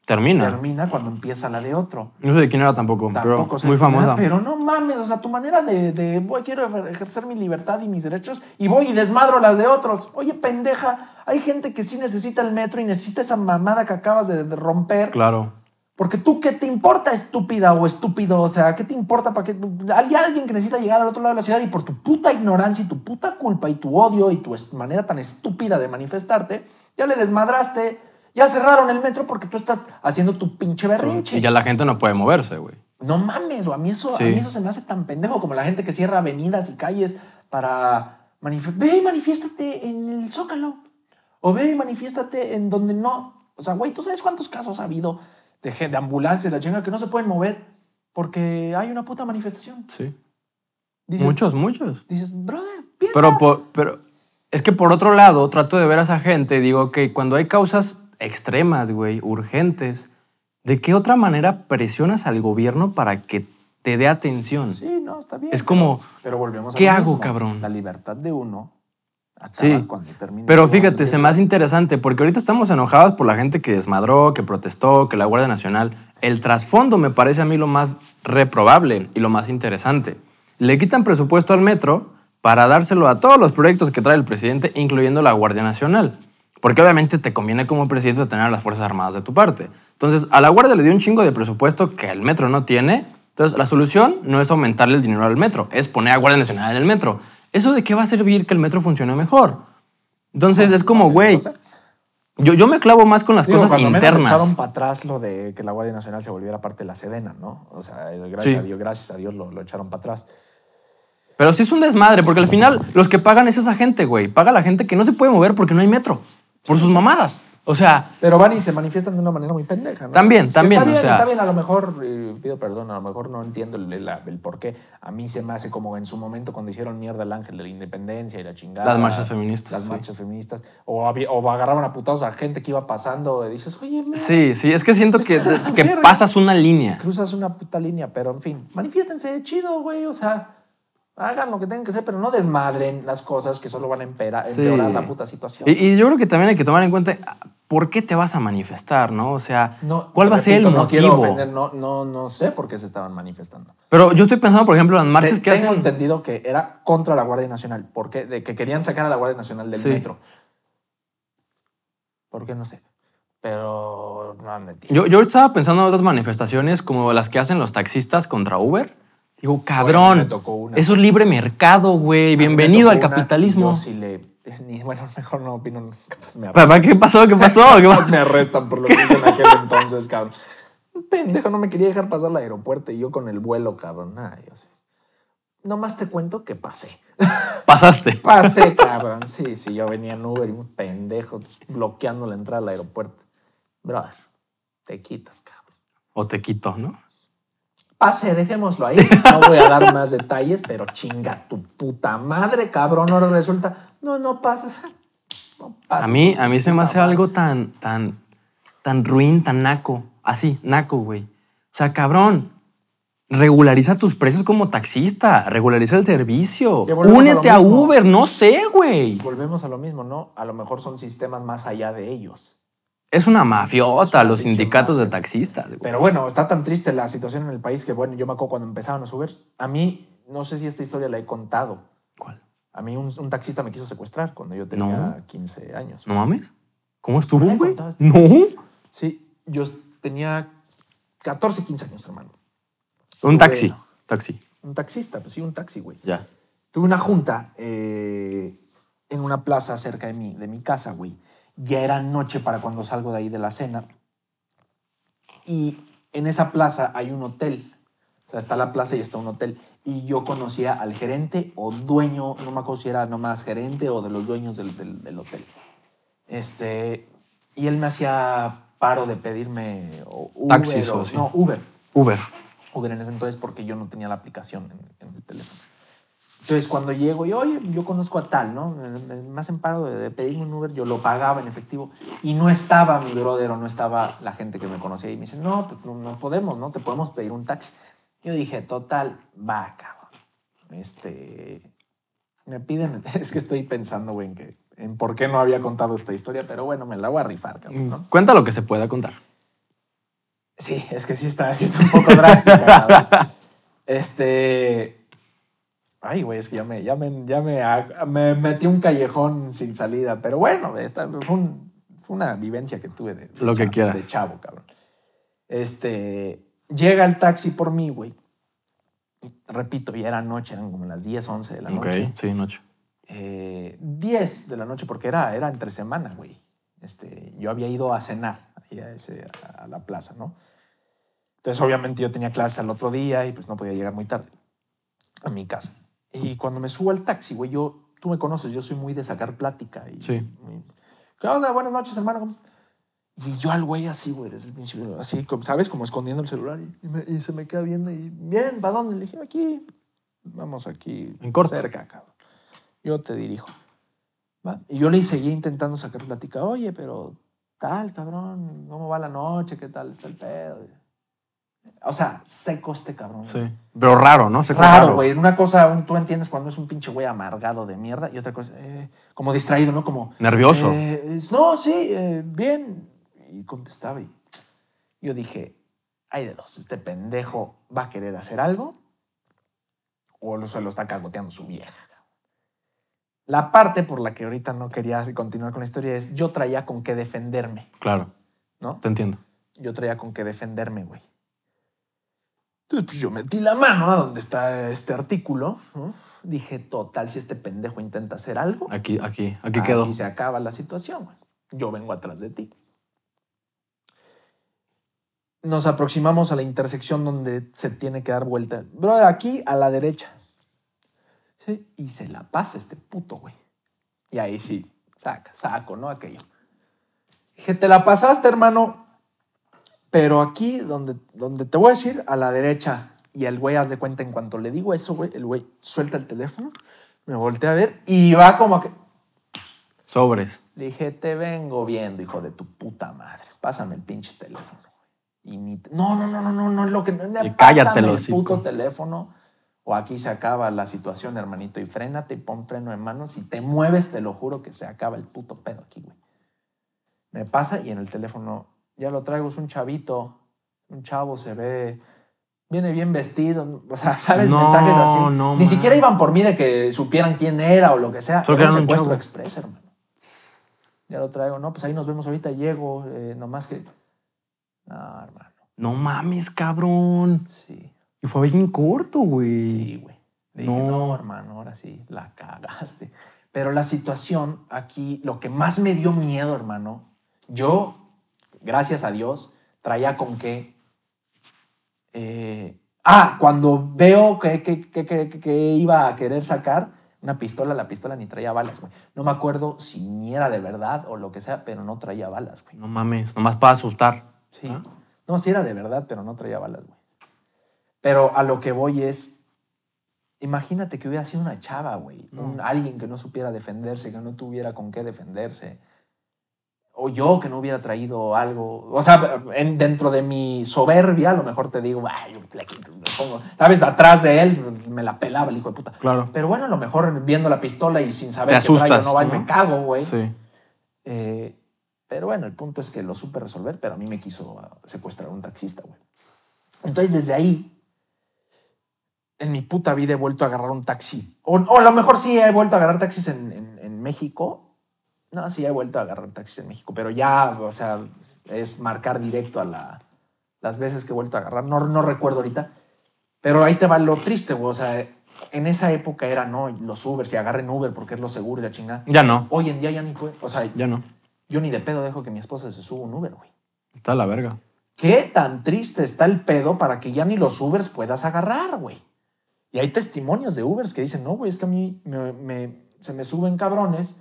Termina. termina cuando empieza la de otro. No sé de quién era tampoco, Tampoco pero muy famosa. Pero no mames, o sea, tu manera de, de, voy, quiero ejercer mi libertad y mis derechos y voy y desmadro las de otros. Oye, pendeja, hay gente que sí necesita el metro y necesita esa mamada que acabas de, de romper. Claro. Porque tú, ¿qué te importa, estúpida o estúpido? O sea, ¿qué te importa para que hay alguien que necesita llegar al otro lado de la ciudad y por tu puta ignorancia y tu puta culpa y tu odio y tu manera tan estúpida de manifestarte, ya le desmadraste, ya cerraron el metro porque tú estás haciendo tu pinche berrinche. Y ya la gente no puede moverse, güey. No mames, o a mí, eso, a mí eso se me hace tan pendejo como la gente que cierra avenidas y calles para. Ve y manifiéstate en el Zócalo. O ve y manifiéstate en donde no. O sea, güey, ¿tú sabes cuántos casos ha habido de, de ambulancias, la chinga, que no se pueden mover porque hay una puta manifestación? Sí. Dices, Muchos, muchos. Dices, brother, piensa. Pero, por- pero es que por otro lado, trato de ver a esa gente y digo que cuando hay causas extremas, güey, urgentes, ¿de qué otra manera presionas al gobierno para que te dé atención? Sí, no, está bien. Es como, Pero volvemos a ¿qué hago, mismo. cabrón? La libertad de uno acaba Sí. cuando termina. Pero fíjate, se me hace interesante porque ahorita estamos enojados por la gente que desmadró, que protestó, que la Guardia Nacional. El trasfondo me parece a mí lo más reprobable y lo más interesante. Le quitan presupuesto al metro para dárselo a todos los proyectos que trae el presidente, incluyendo la Guardia Nacional. Porque obviamente te conviene como presidente tener a las Fuerzas Armadas de tu parte. Entonces, a la Guardia le dio un chingo de presupuesto que el metro no tiene. Entonces, la solución no es aumentarle el dinero al metro, es poner a Guardia Nacional en el metro. ¿Eso de qué va a servir que el metro funcione mejor? Entonces, es como, güey, yo, yo me clavo más con las Digo, cosas cuando menos internas. echaron para atrás lo de que la Guardia Nacional se volviera parte de la Sedena, ¿no? O sea, gracias Sí. a Dios, gracias a Dios lo, lo echaron para atrás. Pero sí es un desmadre, porque al final los que pagan es esa gente, güey. Paga la gente que no se puede mover porque no hay metro. Por sus mamadas. O sea, Pero van y se manifiestan de una manera muy pendeja, ¿no? También, también, Está bien, o sea- está bien, a lo mejor, eh, pido perdón, a lo mejor no entiendo el, el- el por qué. A mí se me hace como en su momento cuando hicieron mierda al ángel de la independencia y la chingada. Las marchas feministas, Las sí. marchas feministas. O, o agarraban a putados a gente que iba pasando y dices, oye, mira, sí, sí, es que siento que, que pasas una línea. cruzas una puta línea, pero en fin, manifiéstense chido, güey, o sea, hagan lo que tengan que hacer, pero no desmadren las cosas que solo van a Sí. empeorar la puta situación. Y, y yo creo que también hay que tomar en cuenta por qué te vas a manifestar, ¿no? O sea, No, ¿cuál va a ser el repito, no quiero motivo? ofender, no, no, no sé por qué se estaban manifestando. Pero yo estoy pensando, por ejemplo, en las marchas Te- que tengo hacen. entendido que era contra la Guardia Nacional, porque de que querían sacar a la Guardia Nacional del Sí. metro. ¿Por qué no sé? Pero no. Yo, yo estaba pensando en otras manifestaciones como las que hacen los taxistas contra Uber. Digo, cabrón, me tocó una. eso es libre mercado, güey. Bienvenido al capitalismo. Yo sí le. bueno, mejor no opino. capaz me Papá, ¿qué pasó? ¿Qué pasó? ¿Qué Capaz pasó? me arrestan por lo que hice en aquel entonces, cabrón. Un pendejo no me quería dejar pasar al aeropuerto y yo con el vuelo, cabrón. Ay, yo sé. Nomás te cuento que pasé. Pasaste. Pasé, cabrón. Sí, sí, yo venía en Uber y un pendejo bloqueando la entrada al aeropuerto. Brother, te quitas, cabrón. O te quito, ¿no? Pase, dejémoslo ahí. No voy a dar más detalles, pero chinga tu puta madre, cabrón. Ahora resulta, no, no pasa. No pasa. A mí, a mí se me hace madre. algo tan, tan, tan ruin, tan naco. Así, naco, güey. O sea, cabrón, regulariza tus precios como taxista, regulariza el servicio, a únete a. Uber, no sé, güey. Volvemos a lo mismo, ¿no? A lo mejor son sistemas más allá de ellos. Es una mafiota, los sindicatos de taxistas. güey. Pero bueno, está tan triste la situación en el país que, bueno, yo me acuerdo cuando empezaban los Ubers. A mí, no sé si esta historia la he contado. ¿Cuál? A mí un, un taxista me quiso secuestrar cuando yo tenía No. 15 años. ¿No mames? ¿Cómo estuvo, ¿No le güey? contaste? No. Sí, yo tenía 14, 15 años, hermano. Un taxi. Taxi. Un taxista, pues sí, un taxi, güey. Ya. Tuve una junta eh, en una plaza cerca de mi, de mi casa, güey. Ya era noche para cuando salgo de ahí de la cena. Y en esa plaza hay un hotel. O sea, está la plaza y está un hotel. Y yo conocía al gerente o dueño, no me acuerdo si era nomás gerente o de los dueños del, del- del hotel. Este, y él me hacía paro de pedirme Uber. Taxis o así. No, Uber. Uber. Uber en ese entonces porque yo no tenía la aplicación en, en el teléfono. Entonces, cuando llego y, oye, yo conozco a tal, ¿no? Me hacen paro de, de pedirme un Uber, yo lo pagaba en efectivo y no estaba mi brother o no estaba la gente que me conocía y me dicen, no, no, podemos, ¿no? Te podemos pedir un taxi. Yo dije, total, va, cabrón. Este, me piden, es que estoy pensando, güey, en, que, en por qué no había contado esta historia, pero bueno, me la voy a rifar, cabrón, ¿no? Cuenta lo que se pueda contar. Sí, es que sí está, sí está un poco drástica. Este. Ay, güey, es que ya me, ya me, ya me, me metí un callejón sin salida. Pero bueno, esta fue, un- fue una vivencia que tuve de, de Lo que chavo, quieras. de chavo, cabrón. Este. Llega el taxi por mí, güey. Repito, ya era noche, eran como las 10, 11 de la Ok, noche. sí, noche. Eh, 10 de la noche, porque era, era entre semana, güey. Este, yo había ido a cenar ahí a, ese- a la plaza, ¿no? Entonces, obviamente, yo tenía clases al otro día y pues no podía llegar muy tarde a mi casa. Y cuando me subo al taxi, güey, yo, tú me conoces, yo soy muy de sacar plática. Y, Sí. muy- ¿Qué onda? Buenas noches, hermano. Y yo al güey así, güey, desde el principio, así, como, ¿sabes? Como escondiendo el celular y, y me- y se me queda viendo y, bien, ¿para dónde? Le dije, aquí, vamos aquí. En corto. Cerca, cabrón. Yo te dirijo. ¿va? Y yo le seguía intentando sacar plática. Oye, pero tal, cabrón, ¿cómo va la noche? ¿Qué tal está el pedo? O sea, seco este cabrón. güey. Sí. Pero raro, ¿no? Se Raro, güey. Una cosa, un- tú entiendes cuando es un pinche güey amargado de mierda y otra cosa, eh, como distraído, ¿no? Como. Nervioso. eh, no, sí, eh, bien. Y contestaba y yo dije, hay de dos. Este pendejo va a querer hacer algo o lo- se lo está cagoteando su vieja. La parte por la que ahorita no quería continuar con la historia es yo traía con qué defenderme, Claro, ¿no? te entiendo. yo traía con qué defenderme, güey. Entonces, pues yo metí la mano a donde está este artículo. ¿no? Dije, total, si este pendejo intenta hacer algo, Aquí, aquí, aquí quedó. aquí se acaba la situación, güey. Yo vengo atrás de ti. Nos aproximamos a la intersección donde se tiene que dar vuelta. Brother, aquí a la derecha. Sí, y se la pasa este puto, güey. Y ahí sí, saca, saco, ¿no? Aquello. Dije, te la pasaste, hermano. Pero aquí, donde, donde te voy a decir, a la derecha. Y el güey, haz de cuenta, en cuanto le digo eso, güey, el güey suelta el teléfono, me voltea a ver y va como que. Sobres. Dije, te vengo viendo, hijo de tu puta madre. Pásame el pinche teléfono. güey. Y ni te- No, no, no, no, no, no es lo que. No, Y cállate, pásame el puto teléfono. O aquí se acaba la situación, hermanito. Y frénate y pon freno en mano. Si te mueves, te lo juro que se acaba el puto pedo aquí, güey. Me pasa y en el teléfono ya lo traigo, es un chavito. Un chavo se ve. Viene bien vestido. O sea, ¿sabes? No, Mensajes así. no, Ni man. siquiera iban por mí de que supieran quién era o lo que sea. Solo Era un secuestro express, hermano. Ya lo traigo. No, pues ahí nos vemos ahorita. Llego. eh, nomás que. No, hermano. No mames, cabrón. Sí. Y fue bien corto, güey. Sí, güey. Dije, No. no, hermano, ahora sí, la cagaste. Pero la situación aquí, lo que más me dio miedo, hermano, yo, gracias a Dios, traía con qué. eh, ah, cuando veo que, que, que- que- iba a querer sacar una pistola, la pistola ni traía balas, güey. No me acuerdo si ni era de verdad o lo que sea, pero no traía balas, güey. No mames, nomás para asustar. Sí. ¿Ah? No, sí era de verdad, pero no traía balas, güey. Pero a lo que voy es, imagínate que hubiera sido una chava, güey. Un- alguien que no supiera defenderse, que no tuviera con qué defenderse. O yo que no hubiera traído algo. O sea, en- dentro de mi soberbia, a lo mejor te digo, ay, yo le quito, le pongo, ¿sabes? Atrás de él me la pelaba el hijo de puta. Claro. Pero bueno, a lo mejor viendo la pistola y sin saber Te que asustas, no va, y ¿no? me cago, güey. Sí. Eh, pero bueno, el punto es que lo supe resolver, pero a mí me quiso uh, secuestrar un taxista, güey. Entonces, desde ahí, en mi puta vida he vuelto a agarrar un taxi. O, o a lo mejor sí he vuelto a agarrar taxis en, en- en México. No, sí he vuelto a agarrar taxis en México, pero ya, o sea, es marcar directo a la, las veces que he vuelto a agarrar. No, no recuerdo ahorita. Pero ahí te va lo triste, güey. O sea, en esa época era, no, los Uber, si agarren Uber porque es lo seguro y la chingada. Ya no, Hoy en día ya ni puede. O sea, ya no. Yo ni de pedo dejo que mi esposa se suba un Uber, güey. Está la verga. ¿Qué tan triste está el pedo para que ya ni los Ubers puedas agarrar, güey? Y hay testimonios de Ubers que dicen, no, güey, es que a mí me- me- se me suben cabrones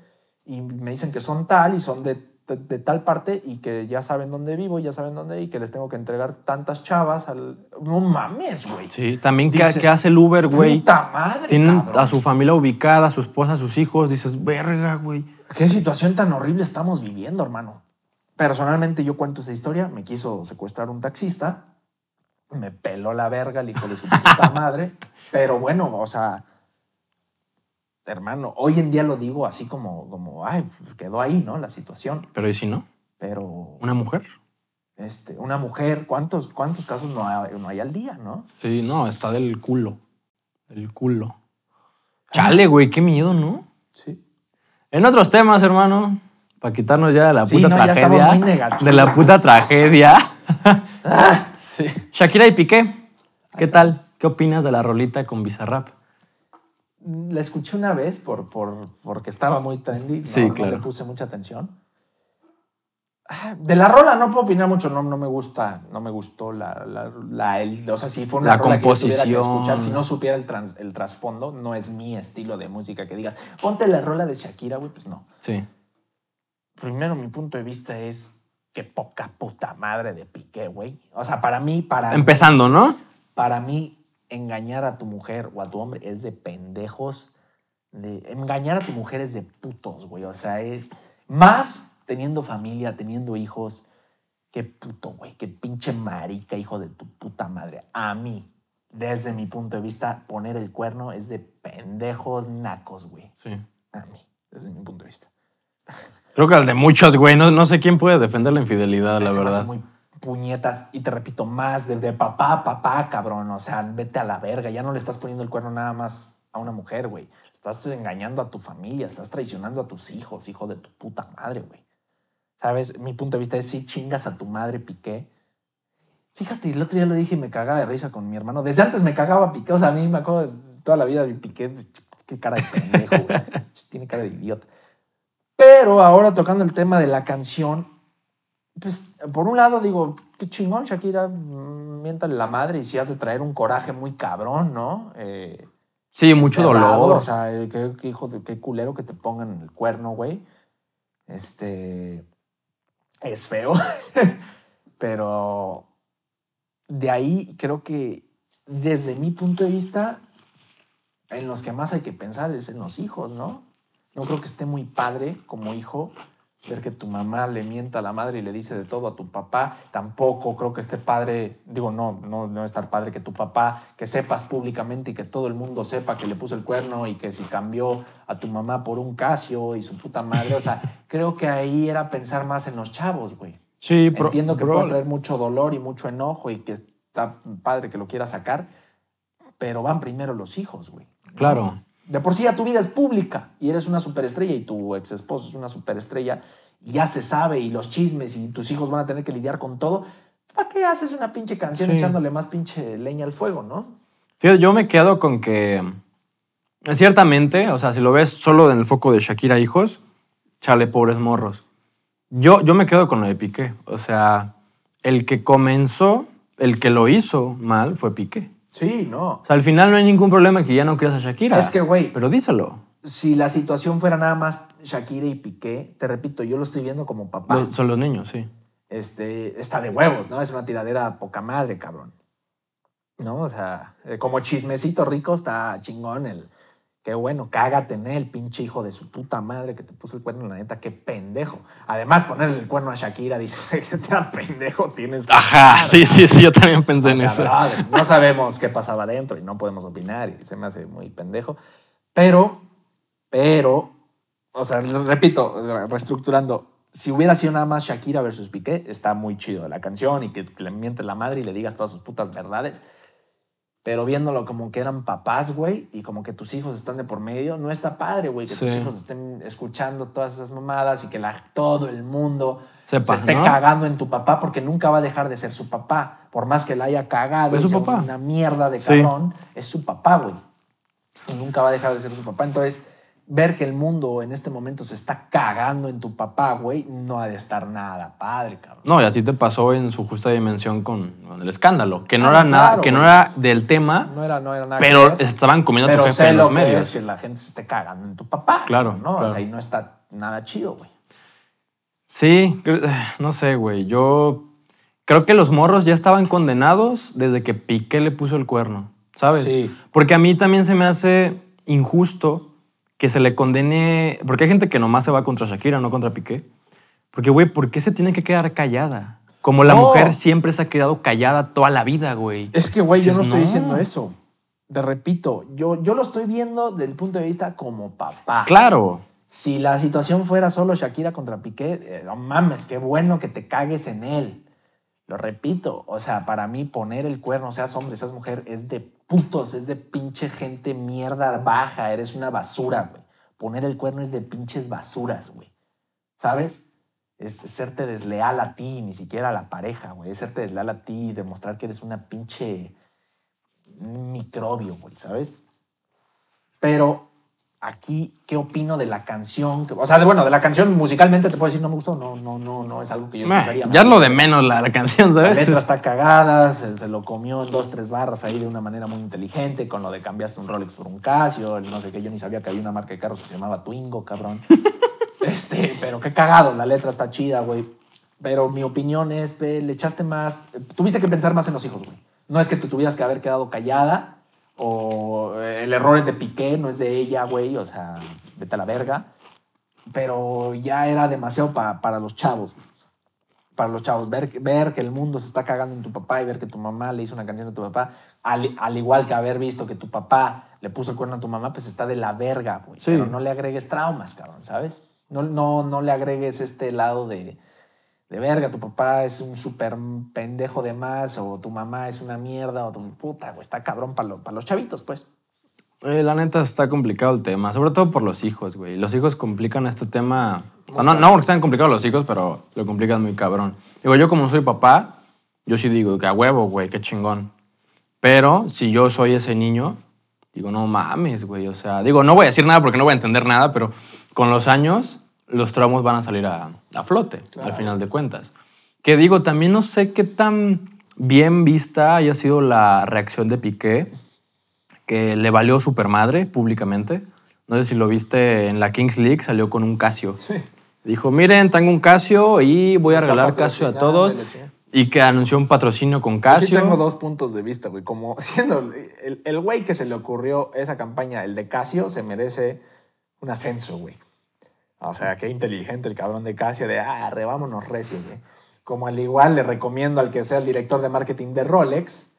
y me dicen que son tal y son de, de- de tal parte y que ya saben dónde vivo, ya saben dónde y que les tengo que entregar tantas chavas al... No mames, güey. Sí, también ¿qué, Dices, qué hace el Uber, güey? Puta madre, Tienen cabrón. a su familia ubicada, a su esposa, a sus hijos. Dices, verga, güey. ¿Qué situación tan horrible estamos viviendo, hermano? Personalmente yo cuento esa historia, me quiso secuestrar un taxista, me peló la verga el hijo de su puta madre, pero bueno, o sea, hermano, hoy en día lo digo así como, como, ay, pues, quedó ahí, ¿no? La situación, Pero ¿y si no? pero ¿Una mujer? este, una mujer, ¿cuántos, cuántos casos no hay, no hay al día, no? Sí, no, está del culo. Del culo. Chale, güey, qué miedo, ¿no? Sí. En otros temas, hermano, para quitarnos ya de la Sí, puta no, tragedia. muy negativos. de la puta tragedia. Ah, Shakira y Piqué, ¿qué tal? ¿Qué opinas de la rolita con Bizarrap? La escuché una vez por, por, porque estaba muy trendy. Sí, no, no claro. le puse mucha atención. Ah, De la rola no puedo opinar mucho, no, no me gusta, no me gustó la, la, la- el- o sea, si fue una La rola que yo tuviera que composición. escuchar, si no supiera el, trans- el trasfondo, no es mi estilo de música que digas, ponte la rola de Shakira, güey, pues no. Sí. Primero, mi punto de vista es que poca puta madre de Piqué, güey. O sea, para mí, para Empezando, ¿no? para mí, engañar a tu mujer o a tu hombre es de pendejos. De, engañar a tu mujer es de putos, güey. O sea, es más teniendo familia, teniendo hijos. Qué puto, güey. Qué pinche marica, hijo de tu puta madre. A mí, desde mi punto de vista, poner el cuerno es de pendejos nacos, güey. Sí. A mí, desde mi punto de vista. Creo que al de muchos, güey. No, no sé quién puede defender la infidelidad, la verdad. muy puñetas y te repito más de, de papá papá, cabrón. O sea, vete a la verga. Ya no le estás poniendo el cuerno nada más a una mujer, güey. Estás engañando a tu familia, estás traicionando a tus hijos, hijo de tu puta madre, güey. ¿Sabes? Mi punto de vista es si chingas a tu madre, Piqué. Fíjate, el otro día lo dije y me cagaba de risa con mi hermano. Desde antes me cagaba Piqué. O sea, a mí me acuerdo de toda la vida de Piqué. Qué cara de pendejo, güey. Tiene cara de idiota. Pero ahora tocando el tema de la canción, pues por un lado digo, qué chingón, Shakira, mm, miéntale la madre y si has de traer un coraje muy cabrón, ¿no? Eh, Sí, mucho dolor. O sea, eh, qué, qué hijo de qué culero que te pongan el cuerno, güey. Este es feo. Pero de ahí creo que desde mi punto de vista, en los que más hay que pensar es en los hijos, ¿no? No creo que esté muy padre como hijo ver que tu mamá le mienta a la madre y le dice de todo a tu papá. Tampoco creo que esté padre, digo, no, no, no estar padre que tu papá, que sepas públicamente y que todo el mundo sepa que le puso el cuerno y que si cambió a tu mamá por un Casio y su puta madre. O sea, creo que ahí era pensar más en los chavos, güey. Sí, pro- Entiendo que bro- puedes traer mucho dolor y mucho enojo y que está padre que lo quieras sacar, pero van primero los hijos, güey. Claro. De por sí ya tu vida es pública y eres una superestrella y tu ex esposo es una superestrella y ya se sabe y los chismes y tus hijos van a tener que lidiar con todo. ¿Para qué haces una pinche canción Sí. echándole más pinche leña al fuego, no? Fíjate, yo me quedo con que ciertamente, o sea, si lo ves solo en el foco de Shakira hijos, chale, pobres morros. Yo, yo me quedo con lo de Piqué. O sea, el que comenzó, el que lo hizo mal fue Piqué. Sí, no. O sea, al final no hay ningún problema que ya no creas a Shakira. Es que, güey, Pero díselo. si la situación fuera nada más Shakira y Piqué, te repito, yo lo estoy viendo como papá. Lo- son los niños, sí. este, está de huevos, ¿no? Es una tiradera poca madre, cabrón. ¿No? O sea, eh, como chismecito rico está chingón el... Qué bueno, cágate en él, pinche hijo de su puta madre que te puso el cuerno, la neta, qué pendejo. Además, ponerle el cuerno a Shakira, dices, que te da pendejo tienes que... Ajá, sí, sí, sí, yo también pensé O en sea, eso. brother, no sabemos qué pasaba adentro y no podemos opinar y se me hace muy pendejo. Pero, pero, o sea, repito, reestructurando, si hubiera sido nada más Shakira versus Piqué, está muy chido la canción y que le mientes la madre y le digas todas sus putas verdades. Pero viéndolo como que eran papás, güey, y como que tus hijos están de por medio, no está padre, güey, que tus hijos estén escuchando todas esas mamadas y que la, todo el mundo Sepa, se esté ¿no? cagando en tu papá porque nunca va a dejar de ser su papá. Por más que la haya cagado, Es su papá. una mierda de Sí. cabrón, es su papá, güey. Y nunca va a dejar de ser su papá. Entonces, ver que el mundo en este momento se está cagando en tu papá, güey, no ha de estar nada padre, cabrón. No, y a ti te pasó en su justa dimensión con, con el escándalo, que no Ah, era nada, que no era del tema, No era, no era nada. pero que estaban comiendo a tu Pero jefe sé en lo los que medios. es que la gente se esté cagando en tu papá. Claro, ¿no? O claro. sea, y no está nada chido, güey. Sí, no sé, güey. Yo creo que los morros ya estaban condenados desde que Piqué le puso el cuerno, ¿sabes? Sí. Porque a mí también se me hace injusto que se le condene. Porque hay gente que nomás se va contra Shakira, no contra Piqué. Porque, güey, ¿por qué se tiene que quedar callada? Como la No. mujer siempre se ha quedado callada toda la vida, güey. Es que, güey, yo no estoy no. diciendo eso. Te repito, yo, yo lo estoy viendo desde el punto de vista como papá. Claro. Si la situación fuera solo Shakira contra Piqué, eh, no mames, qué bueno que te cagues en él. Lo repito, o sea, para mí poner el cuerno, seas hombre, seas mujer, es de putos, es de pinche gente mierda baja, eres una basura, güey. Poner el cuerno es de pinches basuras, güey. ¿Sabes? Es serte desleal a ti, ni siquiera a la pareja, güey. Es serte desleal a ti y demostrar que eres una pinche microbio, güey, ¿sabes? Pero aquí, ¿qué opino de la canción? O sea, de, bueno, de la canción musicalmente te puedo decir no me gustó, no, no, no, no es algo que yo escucharía. ya es lo de menos la, la canción, La ¿sabes? letra está cagada, se, se lo comió en dos, tres barras ahí de una manera muy inteligente, con lo de cambiaste un Rolex por un Casio, no sé qué, yo ni sabía que había una marca de carros que se llamaba Twingo, cabrón. este, pero qué cagado, la letra está chida, güey. Pero mi opinión es, le echaste más, tuviste que pensar más en los hijos, güey. No es que te tuvieras que haber quedado callada o eh, el error es de Piqué, no es de ella, güey, o sea, vete a la verga. Pero ya era demasiado pa- para los chavos para los chavos. Ver, ver que el mundo se está cagando en tu papá y ver que tu mamá le hizo una canción a tu papá, al, al igual que haber visto que tu papá le puso el cuerno a tu mamá, pues está de la verga, güey. Sí. Pero no le agregues traumas, cabrón, ¿sabes? No, no, no le agregues este lado de, de verga. Tu papá es un súper pendejo de más, o tu mamá es una mierda, o tu puta, güey. Está cabrón para los chavitos, pues. Eh, la neta está complicado el tema, sobre todo por los hijos, güey. Los hijos complican este tema. No, no, porque están complicados los hijos, pero lo complican muy cabrón. Digo, yo como soy papá, yo sí digo que a huevo, güey, qué chingón. Pero si yo soy ese niño, digo, no mames, güey. O sea, digo, no voy a decir nada porque no voy a entender nada, pero con los años los traumas van a salir a, a flote, al final de cuentas. Que digo, también no sé qué tan bien vista haya sido la reacción de Piqué que le valió super madre públicamente. No sé si lo viste en la Kings League, salió con un Casio. Dijo, miren, tengo un Casio y voy a regalar Casio a todos. y que anunció un patrocinio con Yo sí Casio. tengo dos puntos de vista, güey. Como siendo el- el güey que se le ocurrió esa campaña, el de Casio, se merece un ascenso, güey. O sea, qué inteligente el cabrón de Casio, de, ah, re, vámonos recio, güey. Como al igual le recomiendo al que sea el director de marketing de Rolex,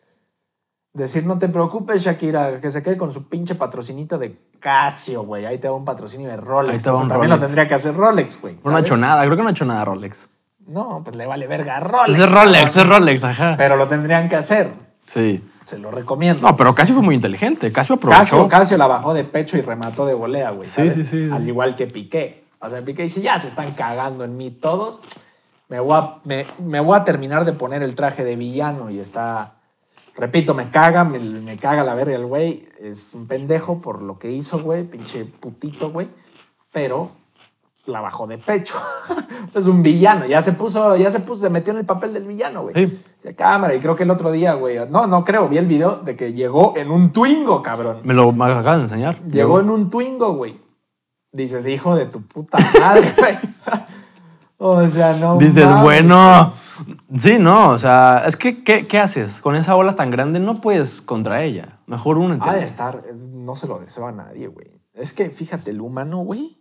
decir, no te preocupes, Shakira, que se quede con su pinche patrocinito de Casio, güey. Ahí te va un patrocinio de Rolex. Ahí te va Eso un también lo tendría que hacer Rolex, güey. No ha ¿sabes? hecho nada, creo que no ha hecho nada Rolex. No, pues le vale verga a Rolex. Pues es Rolex, cabrón. es Rolex, ajá. Pero lo tendrían que hacer. Sí. Se lo recomiendo. No, pero Casio fue muy inteligente. Casio aprovechó. Casio, Casio la bajó de pecho y remató de volea, güey. Sí, ¿sabes? sí, sí. Al igual que Piqué. O sea, Piqué dice, ya se están cagando en mí todos. Me voy a, me, me voy a terminar de poner el traje de villano y está... Repito, me caga, me, me caga la verga el güey. Es un pendejo por lo que hizo, güey. Pinche putito, güey. Pero la bajó de pecho. Es un villano. Ya se puso, ya se puso, se metió en el papel del villano, güey. Sí. De cámara. Y creo que el otro día, güey. No, no creo. Vi el video de que llegó en un Twingo, cabrón. Me lo acaban de enseñar. Llegó en un Twingo, güey. Dices, hijo de tu puta madre, güey. o sea, no. Dices, bueno. Sí, no, o sea, es que, ¿qué, qué haces? Con esa ola tan grande no puedes contra ella. Mejor uno Ha de estar, eh, no se lo deseo a nadie, güey. Es que fíjate, el humano, güey.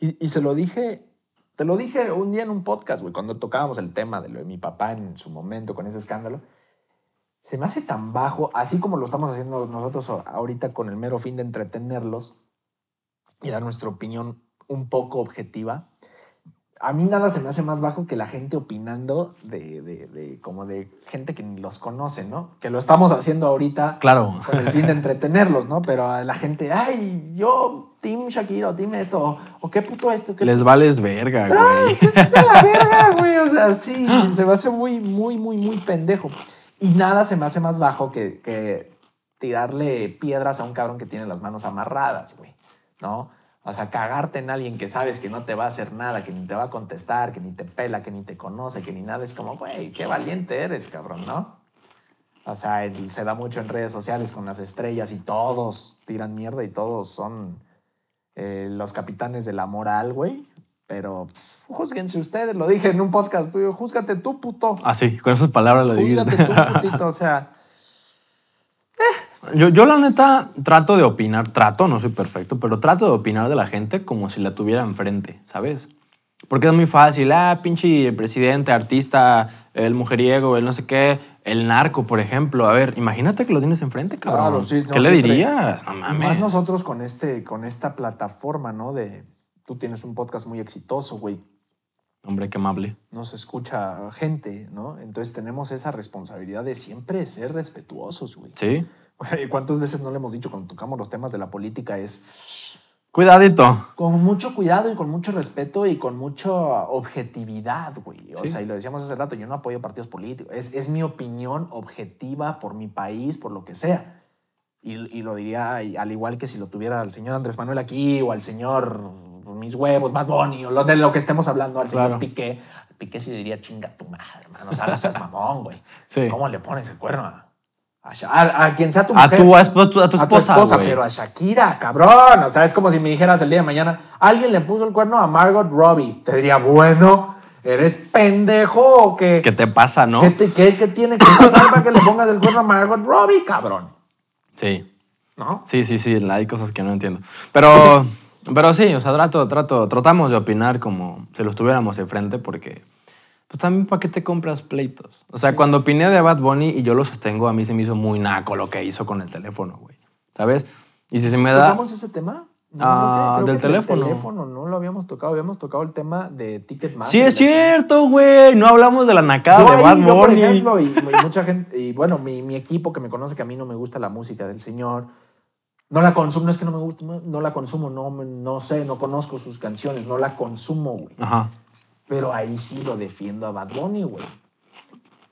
Y, y se lo dije, te lo dije un día en un podcast, güey, cuando tocábamos el tema de lo de mi papá en su momento con ese escándalo. Se me hace tan bajo, así como lo estamos haciendo nosotros ahorita con el mero fin de entretenerlos y dar nuestra opinión un poco objetiva. A mí nada se me hace más bajo que la gente opinando de, de- de- como de gente que ni los conoce, ¿no? Que lo estamos haciendo ahorita Claro. con el fin de entretenerlos, ¿no? Pero a la gente, ay, yo, Team Shakira, Team esto, o, qué puto esto, qué Les vales verga, güey. Vete a la verga, güey. O sea, sí, se me hace muy, muy, muy, muy pendejo. Y nada se me hace más bajo que, que tirarle piedras a un cabrón que tiene las manos amarradas, güey. ¿No? O sea, cagarte en alguien que sabes que no te va a hacer nada, que ni te va a contestar, que ni te pela, que ni te conoce, que ni nada. Es como, güey, qué valiente eres, cabrón, ¿no? O sea, el- se da mucho en redes sociales con las estrellas y todos tiran mierda y todos son eh, los capitanes de la moral, güey. Pero pff, júzguense ustedes, lo dije en un podcast tuyo, júzgate tú, puto. Así, con esas palabras lo dijiste. Júzgate tú, putito. O sea, Yo, yo la neta trato de opinar, trato, no soy perfecto, pero trato de opinar de la gente como si la tuviera enfrente, ¿sabes? Porque es muy fácil, ah, pinche presidente, artista, el mujeriego, el no sé qué, el narco, por ejemplo. A ver, imagínate que lo tienes enfrente, cabrón. Claro, sí, no, ¿Qué le dirías? No Y más mames. nosotros con, este, con esta plataforma, ¿no? De tú tienes un podcast muy exitoso, güey. Hombre, qué amable. Nos escucha gente, ¿no? Entonces tenemos esa responsabilidad de siempre ser respetuosos, güey. Sí. ¿Cuántas veces no le hemos dicho cuando tocamos los temas de la política? Es Cuidadito. con mucho cuidado y con mucho respeto y con mucha objetividad, güey. O Sí. sea, y lo decíamos hace rato, yo no apoyo partidos políticos. Es, es mi opinión objetiva por mi país, por lo que sea. Y, y lo diría al igual que si lo tuviera el señor Andrés Manuel aquí o al señor Mis Huevos, Bad Bunny o lo de lo que estemos hablando, al señor Claro. Piqué. Piqué sí diría chinga tu madre, hermano. O sea, no seas mamón, güey. Sí. ¿Cómo le pones el cuerno a, a, quien sea tu A mujer? tu, a tu- a tu a tu esposa, esposa, pero a Shakira, cabrón. O sea, es como si me dijeras el día de mañana, alguien le puso el cuerno a Margot Robbie. Te diría, bueno, ¿eres pendejo o qué? ¿Qué te pasa, no? ¿Qué, te- qué- qué tiene que pasar para que le pongas el cuerno a Margot Robbie, cabrón? Sí. ¿No? Sí, sí, sí, hay cosas que no entiendo. Pero, pero sí, o sea, trato, trato, tratamos de opinar como si los tuviéramos enfrente porque, pues también, ¿para qué te compras pleitos? O sea, cuando opiné de Bad Bunny y yo lo sostengo, a mí se me hizo muy naco lo que hizo con el teléfono, güey. ¿Sabes? Y si se me da... ¿Tocamos ese tema? No, Ah, creo que del teléfono. teléfono no lo habíamos tocado. Habíamos tocado el tema de Ticketmaster. Sí, es cierto, güey. No hablamos de la nacada Yo de Bad yo, por ejemplo, y, y mucha gente, y bueno, mi, mi equipo que me conoce que a mí no me gusta la música del señor, no la consumo, no es que no me guste, no, la consumo, no, no sé, no conozco sus canciones, no la consumo, güey. Ajá. Pero ahí sí lo defiendo a Bad Bunny, güey.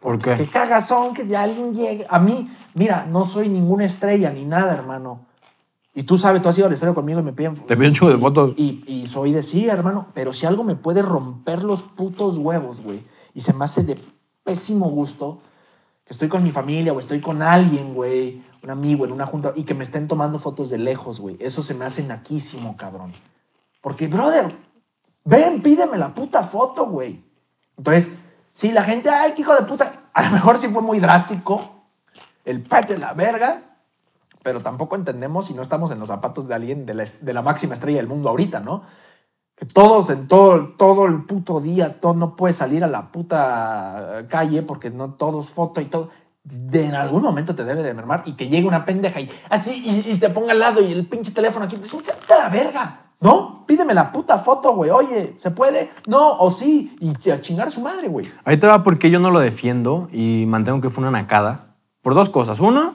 ¿Por Qué qué? cagazón que ya alguien llegue. A mí, mira, no soy ninguna estrella ni nada, hermano. Y tú sabes, tú has ido al estadio conmigo y me piden Te pido un chulo de fotos. y, y soy de sí, hermano. Pero si algo me puede romper los putos huevos, güey, y se me hace de pésimo gusto, que estoy con mi familia o estoy con alguien, güey, un amigo en una junta, y que me estén tomando fotos de lejos, güey. Eso se me hace naquísimo, cabrón. Porque, brother, ven, pídeme la puta foto, güey. Entonces, si la gente, ay, qué hijo de puta, a lo mejor sí fue muy drástico, el pate de la verga, pero tampoco entendemos si no estamos en los zapatos de alguien de la, máxima estrella del mundo ahorita, ¿no? Que todos en todo, todo el puto día, todo, no puedes salir a la puta calle porque no todos foto y todo. De, en algún momento te debe de mermar y que llegue una pendeja y así y, te ponga al lado y el pinche teléfono aquí. Pues, "Vete a la verga! ¿No? Pídeme la puta foto, güey. Oye, ¿se puede? No, o sí. Y a chingar a su madre, güey. Ahí te va porque yo no lo defiendo y mantengo que fue una nacada. Por dos cosas. Uno,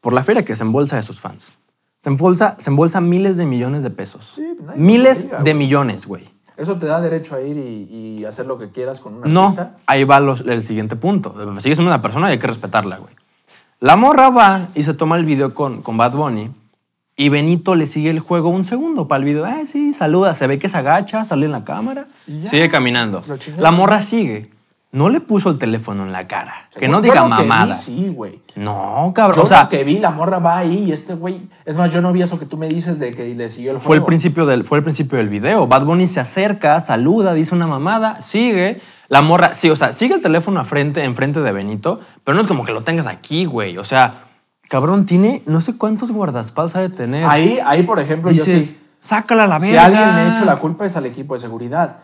por la feria que se embolsa de sus fans. Se embolsa, se embolsa miles de millones de pesos. Sí, nadie miles de millones, güey. Eso te da derecho a ir y, y hacer lo que quieras con una No, artista. ahí va los- el siguiente punto. Sigues siendo una persona y hay que respetarla, güey. La morra va y se toma el video con, con Bad Bunny y Benito le sigue el juego un segundo para el video. Ah, sí, saluda, se ve que se agacha, sale en la cámara, ya. sigue caminando. La morra sigue. No le puso el teléfono en la cara. Que no diga mamada. sí, güey. No, cabrón. Yo o sea, lo que vi, la morra va ahí y este güey. Es más, yo no vi eso que tú me dices de que le siguió el fue el, juego. principio del, fue el principio del video. Bad Bunny se acerca, saluda, dice una mamada, sigue. La morra, sí, o sea, sigue el teléfono a frente, enfrente de Benito, pero no es como que lo tengas aquí, güey. O sea, cabrón, tiene no sé cuántos guardaespaldas ha de tener. Ahí, ahí, por ejemplo, yo Dices, sí. sácala a la verga. Si alguien me ha hecho la culpa es al equipo de seguridad.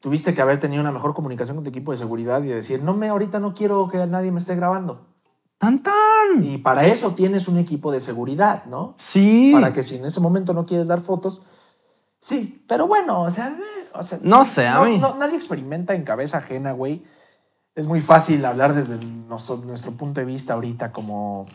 Tuviste que haber tenido una mejor comunicación con tu equipo de seguridad y decir, no me, ahorita no quiero que nadie me esté grabando. ¡Tan, tan! Y para eso tienes un equipo de seguridad, ¿no? Sí. Para que si en ese momento no quieres dar fotos. Sí, pero bueno, o sea, eh, o sea, No sé, a no- mí. no- nadie experimenta en cabeza ajena, güey. Es muy fácil hablar desde nuestro punto de vista ahorita, como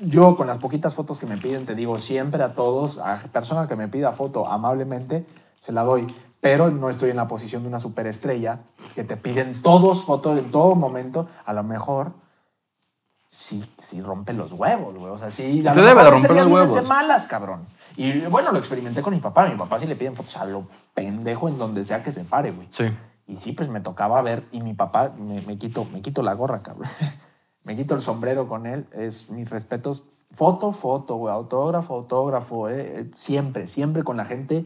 yo con las poquitas fotos que me piden, te digo siempre a todos, a persona que me pida foto amablemente, se la doy. Pero no estoy en la posición de una superestrella que te piden todos fotos en todo momento. A lo mejor sí, sí rompe los huevos, güey. O sea, sí. a Te lo debe mejor romper los vienes de huevos. malas, cabrón. Y bueno, lo experimenté con mi papá. Mi papá sí le piden fotos a lo pendejo en donde sea que se pare, güey. Sí. Y sí, pues me tocaba ver, y mi papá, me, me quito, me quito la gorra, cabrón. me quito el sombrero con él. Es mis respetos. Foto, foto, güey. Autógrafo, autógrafo. eh, eh, Siempre, siempre con la gente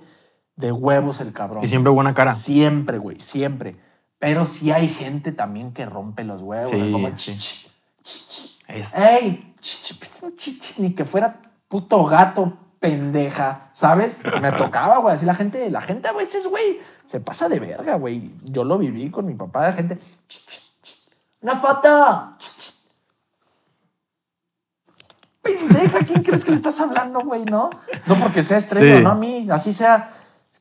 de huevos el cabrón. Y siempre buena cara. Siempre, güey, siempre. Pero sí hay gente también que rompe los huevos. Sí, como, sí. "Ch, ch, ch, ¡Ey! ch, ch, ch, ch, ch", Ni que fuera puto gato pendeja, ¿sabes? Me tocaba, güey. Así la gente, la gente a veces, güey, se pasa de verga, güey. Yo lo viví con mi papá, la gente. "Ch, ch, ch, ¡Una foto! Ch, ch". Pendeja, ¿quién crees que le estás hablando, güey? ¿No? No porque sea estrella, Sí. no a mí. Así sea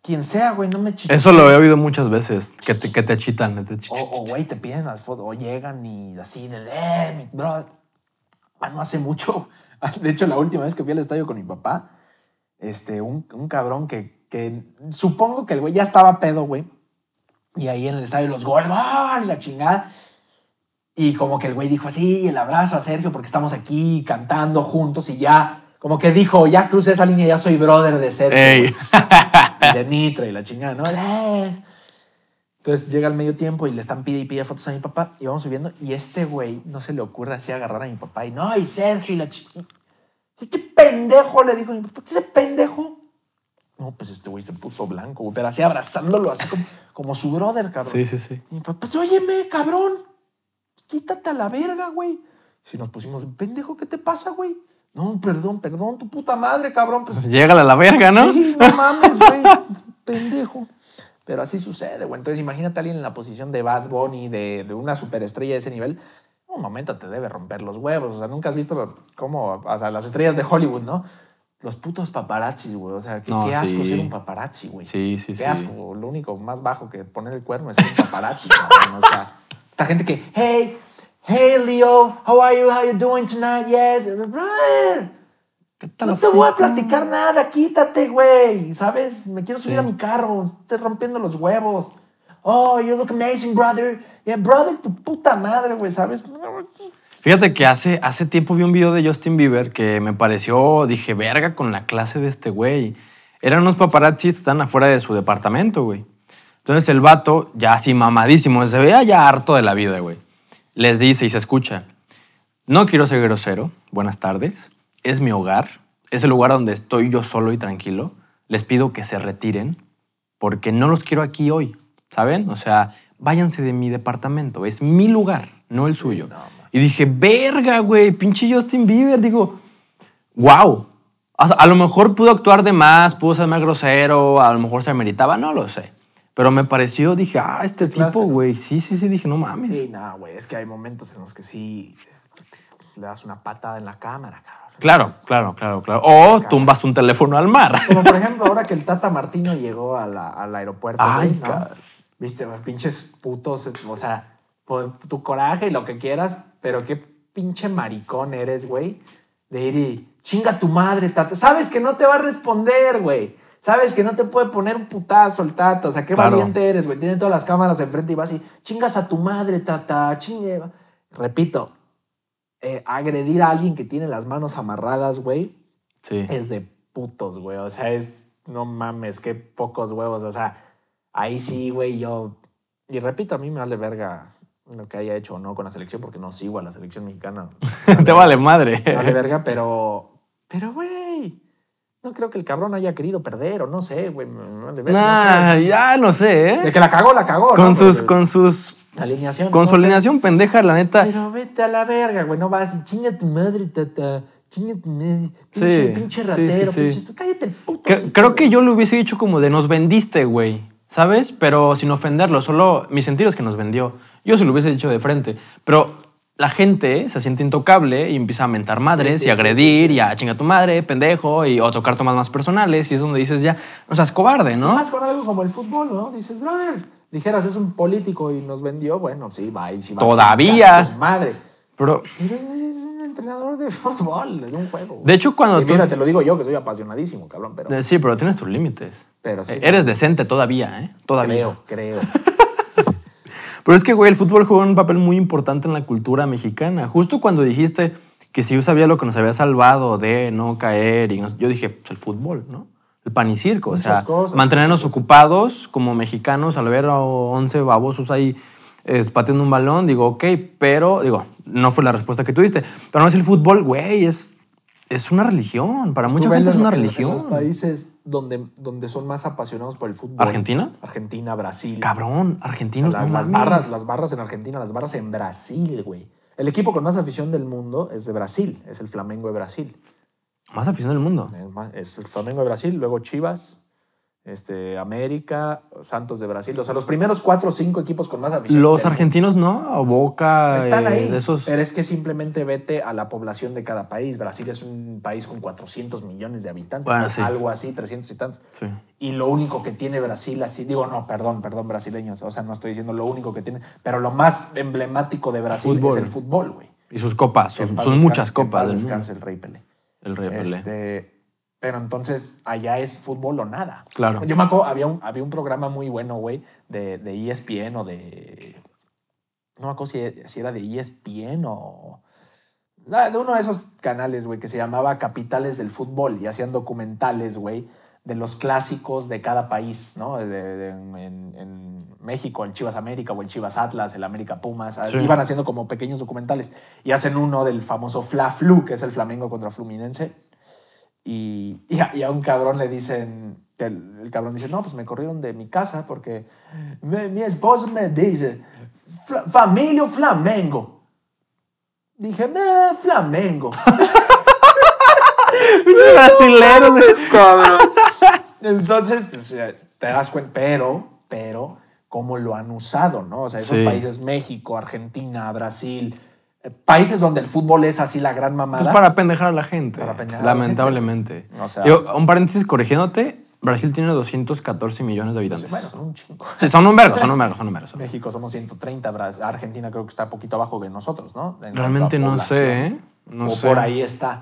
quien sea, güey, no me chiches. Eso lo he oído muchas veces, que te, que te achitan. te O, güey, te piden las fotos, o llegan y así de, eh, mi bro. Ah, no hace mucho. De hecho, la última vez que fui al estadio con mi papá, este, un, un cabrón que, que supongo que el güey ya estaba pedo, güey. Y ahí en el estadio los goles, ¡ah! la chingada. Y como que el güey dijo así, el abrazo a Sergio, porque estamos aquí cantando juntos y ya, como que dijo, ya crucé esa línea, ya soy brother de Sergio. Y de Nitra y la chingada, ¿no? Entonces llega al medio tiempo y le están pide y pide fotos a mi papá y vamos subiendo y este güey no se le ocurre así agarrar a mi papá y no, y Sergio y la chica. ¿Qué pendejo? Le dijo mi papá, ¿qué pendejo? No, pues este güey se puso blanco, pero así abrazándolo, así como, como su brother, cabrón. Sí, sí, sí. Y mi papá, óyeme, cabrón, quítate a la verga, güey. Si nos pusimos, pendejo, ¿qué te pasa, güey? No, perdón, perdón, tu puta madre, cabrón. Pues Llégale a la verga, ¿no? Sí, no mames, güey. Pendejo. Pero así sucede, güey. Entonces imagínate a alguien en la posición de Bad Bunny, de, de una superestrella de ese nivel. Un momento te debe romper los huevos. O sea, nunca has visto cómo, o sea, las estrellas de Hollywood, ¿no? Los putos paparazzis, güey. O sea, qué, No, qué asco sí. ser un paparazzi, güey. Sí, sí, Qué sí. asco. Lo único más bajo que poner el cuerno es ser un paparazzi, cabrón. O sea, esta gente que, hey, hey, Leo, how are you? How you doing tonight? Yes. Brother, no te voy a platicar nada, quítate, güey. ¿Sabes? Me quiero subir Sí. a mi carro. Estoy rompiendo los huevos. Oh, you look amazing, brother. Yeah, brother, tu puta madre, güey, ¿sabes? Fíjate que hace, hace tiempo vi un video de Justin Bieber que me pareció, dije, verga con la clase de este güey. Eran unos paparazzis que están afuera de su departamento, güey. Entonces el vato, ya así mamadísimo, se veía ya harto de la vida, güey. Les dice y se escucha, no quiero ser grosero, buenas tardes, es mi hogar, es el lugar donde estoy yo solo y tranquilo. Les pido que se retiren porque no los quiero aquí hoy, ¿saben? O sea, váyanse de mi departamento, es mi lugar, no el suyo. y dije, verga, güey, pinche Justin Bieber, digo, wow. O sea, a lo mejor pudo actuar de más, pudo ser más grosero, a lo mejor se meritaba, no lo sé. Pero me pareció, dije, ah, este tipo, güey, sí, sí, sí, dije, no mames. Sí, no, güey. Es que hay momentos en los que sí le das una patada en la cámara, cabrón. Claro, claro, claro, claro. O tumbas un teléfono al mar. Como por ejemplo, ahora que el Tata Martino llegó a la- al aeropuerto. Ay, güey, ¿no? Viste, pinches putos, o sea, por tu coraje y lo que quieras, pero qué pinche maricón eres, güey. De ir y chinga tu madre, Tata. Sabes que no te va a responder, güey. Sabes que no te puede poner un putazo el Tata. O sea, qué Claro. valiente eres, güey. Tiene todas las cámaras enfrente y vas y chingas a tu madre, Tata. Chingue. Repito, eh, agredir a alguien que tiene las manos amarradas, güey, Sí. es de putos, güey. O sea, es, no mames, qué pocos huevos. O sea, ahí sí, güey, yo... Y repito, a mí me vale verga lo que haya hecho o no con la selección, porque no sigo a la selección mexicana. Te vale madre. Me vale verga, pero... Pero, güey, no creo que el cabrón haya querido perder o no sé, güey. Nah, no sé. ya no sé, De ¿eh? que la cagó, la cagó, Con ¿no? sus, Pero- con sus, alineaciones. con no su sé. alineación pendeja, la neta. Pero vete a la verga, güey. No vas y chinga tu madre, tata. Chinga tu madre. Pinche, Sí, pinche ratero, sí, sí. pinche. Cállate el puto. Que- hocico, creo que yo le hubiese dicho como de nos vendiste, güey. ¿Sabes? Pero sin ofenderlo. Solo mi sentido es que nos vendió. Yo se lo hubiese dicho de frente. Pero la gente se siente intocable y empieza a mentar madres Sí, sí, y a agredir sí, y a chinga tu madre, pendejo, y, o tocar tomas más personales. Y es donde dices ya, o sea, es cobarde, ¿no? Más con algo como el fútbol, ¿no? Dices, brother, dijeras, es un político y nos vendió. Bueno, sí, va y sí va. a Todavía. tu Madre. Pero, Pero es un entrenador de fútbol, de un juego. de hecho, cuando Y tú... mira, te lo digo yo, que soy apasionadísimo, cabrón, pero, Eh, Sí, pero tienes tus límites. pero sí. Eres decente todavía, ¿eh? Todavía. Creo, creo. Pero es que, güey, el fútbol juega un papel muy importante en la cultura mexicana. Justo cuando dijiste que si yo sabía lo que nos había salvado de no caer, y no- yo dije, pues el fútbol, ¿no? El pan y circo. Muchas o sea, cosas, mantenernos ocupados como mexicanos al ver a 11 babosos ahí eh, pateando un balón. Digo, ok, pero, digo, no fue la respuesta que tuviste. Pero no es el fútbol, güey, es, es una religión. Para mucha Tú gente es una religión. En los países donde, donde son más apasionados por el fútbol. ¿Argentina? Argentina, Brasil. Cabrón, O sea, argentinos, las, no las barras, las barras en Argentina, las barras en Brasil, güey. El equipo con más afición del mundo es de Brasil, es el Flamengo de Brasil. Más afición del mundo. Es el Flamengo de Brasil, luego Chivas, este, América, Santos de Brasil. O sea, los primeros cuatro o cinco equipos con más afición. Los argentinos no, Boca, Están eh, ahí, de esos. pero es que simplemente vete a la población de cada país. Brasil es un país con 400 millones de habitantes, Bueno, sí. algo así, 300 y tantos. Sí. Y lo único que tiene Brasil, así digo, no, perdón, perdón, brasileños, o sea, no estoy diciendo lo único que tiene, pero lo más emblemático de Brasil Fútbol. es el fútbol, güey. Y sus copas, son, muchas copas descanse el Rey Pelé. El Rey Pelé. Este, pero entonces allá es fútbol o nada. Claro. Yo me acuerdo, había un, había un programa muy bueno, güey, de, de ESPN o de. No me acuerdo si, si era de ESPN o. ah, De uno de esos canales, güey, que se llamaba Capitales del Fútbol y hacían documentales, güey, de los clásicos de cada país, ¿no? De- de- en, en México, el Chivas América o el Chivas Atlas, el América Pumas. Sí. Iban haciendo como pequeños documentales y hacen uno del famoso Fla Flu, que es el Flamengo contra Fluminense. Y, y, a, y a un cabrón le dicen, el, el cabrón dice, no, pues me corrieron de mi casa porque mi, mi esposo me dice, "Fla- familia Flamengo. Dije, "Eh, Flamengo. Brasileros, cabrón. Entonces, pues, eh, te das cuenta, pero, pero, cómo lo han usado, ¿no? O sea, esos Sí. países, México, Argentina, Brasil, países donde el fútbol es así la gran mamada. Pues para pendejar a la gente. Para pendejar a la lamentablemente. gente. O sea- Yo, un paréntesis corrigiéndote, Brasil tiene 214 millones de habitantes. Bueno, son un chingo. Sí, son números, son números, son números. México somos 130, Bras- Argentina creo que está poquito abajo de nosotros, ¿no? En Realmente no sé, ¿eh? No o sé. por ahí está.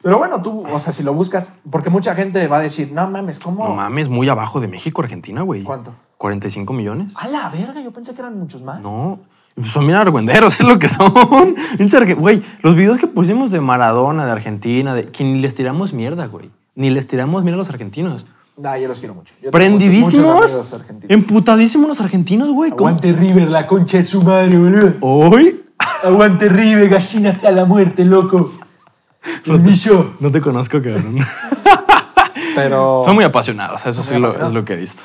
Pero bueno, tú, o sea, si lo buscas, porque mucha gente va a decir, no mames, ¿cómo? No mames, muy abajo de México, Argentina, güey. ¿Cuánto? 45 millones. A la verga, yo pensé que eran muchos más. No, son bien argüenderos, es lo que son. Güey, los videos que pusimos de Maradona, de Argentina, de que ni les tiramos mierda, güey. Ni les tiramos mierda a los argentinos. Nah, yo los quiero mucho. Yo Prendidísimos, emputadísimos los argentinos, güey. Aguante River, la concha de su madre, boludo. Hoy Aguante River, gallina hasta la muerte, loco. El millo. no te conozco, cabrón. Pero... Son muy apasionados, eso sí lo, es lo que he visto.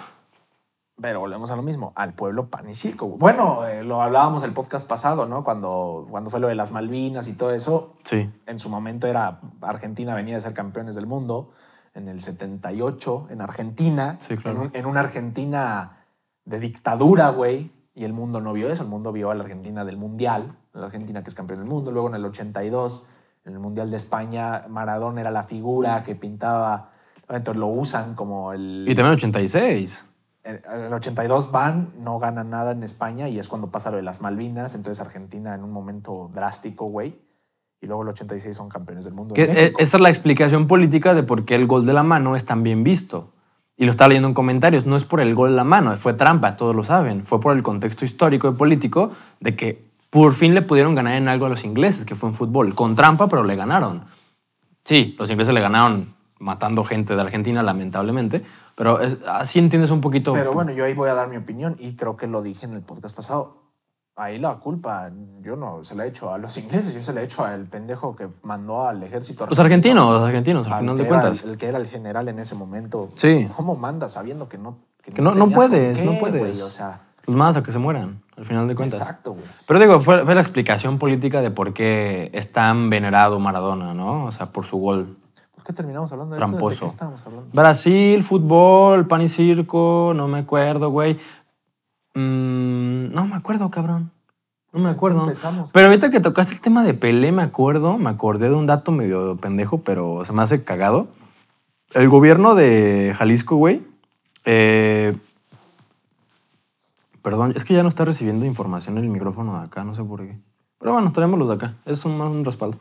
Pero volvemos a lo mismo, al pueblo pan y circo. Bueno, eh, lo hablábamos el podcast pasado, ¿no? Cuando, cuando fue lo de las Malvinas y todo eso. Sí. En su momento era Argentina venía de ser campeones del mundo. En el 78, en Argentina. Sí, claro. En, un- en una Argentina de dictadura, güey. Y el mundo no vio eso. El mundo vio a la Argentina del Mundial. La Argentina que es campeón del mundo. Luego en el 82, en el Mundial de España, Maradona era la figura que pintaba. Entonces lo usan como el... Y también 86. En el 82 van, no ganan nada en España y es cuando pasa lo de las Malvinas. Entonces Argentina en un momento drástico, güey. Y luego el 86 son campeones del mundo. Eh, esa es la explicación política de por qué el gol de la mano es tan bien visto. Y lo estaba leyendo en comentarios. No es por el gol de la mano, fue trampa, todos lo saben. Fue por el contexto histórico y político de que por fin le pudieron ganar en algo a los ingleses, que fue en fútbol. Con trampa, pero le ganaron. Sí, los ingleses le ganaron matando gente de Argentina, lamentablemente. Pero es- así entiendes un poquito. Pero bueno, yo ahí voy a dar mi opinión y creo que lo dije en el podcast pasado. Ahí la culpa, yo no se la he hecho a los ingleses, yo se la he hecho al pendejo que mandó al ejército. Los argentinos, los argentinos, al al final que de cuentas. El, el que era el general en ese momento. Sí. ¿Cómo manda sabiendo que no... Que no, no con puedes, qué, no puedes. güey? O sea, Los más a que se mueran, al final de cuentas. exacto, güey. Pero digo, fue, fue la explicación política de por qué es tan venerado Maradona, ¿no? O sea, por su gol. ¿Por qué terminamos hablando de esto? ¿De Tramposo. qué estábamos hablando? Brasil, fútbol, pan y circo, no me acuerdo, güey. Mm, no me acuerdo, cabrón. No me acuerdo. empezamos? Pero ahorita que tocaste el tema de Pelé, me acuerdo, me acordé de un dato medio pendejo, pero se me hace cagado. El gobierno de Jalisco, güey. eh, perdón, es que ya no está recibiendo información el micrófono de acá, no sé por qué. Pero bueno, tenemos los de acá. Es un, un respaldo.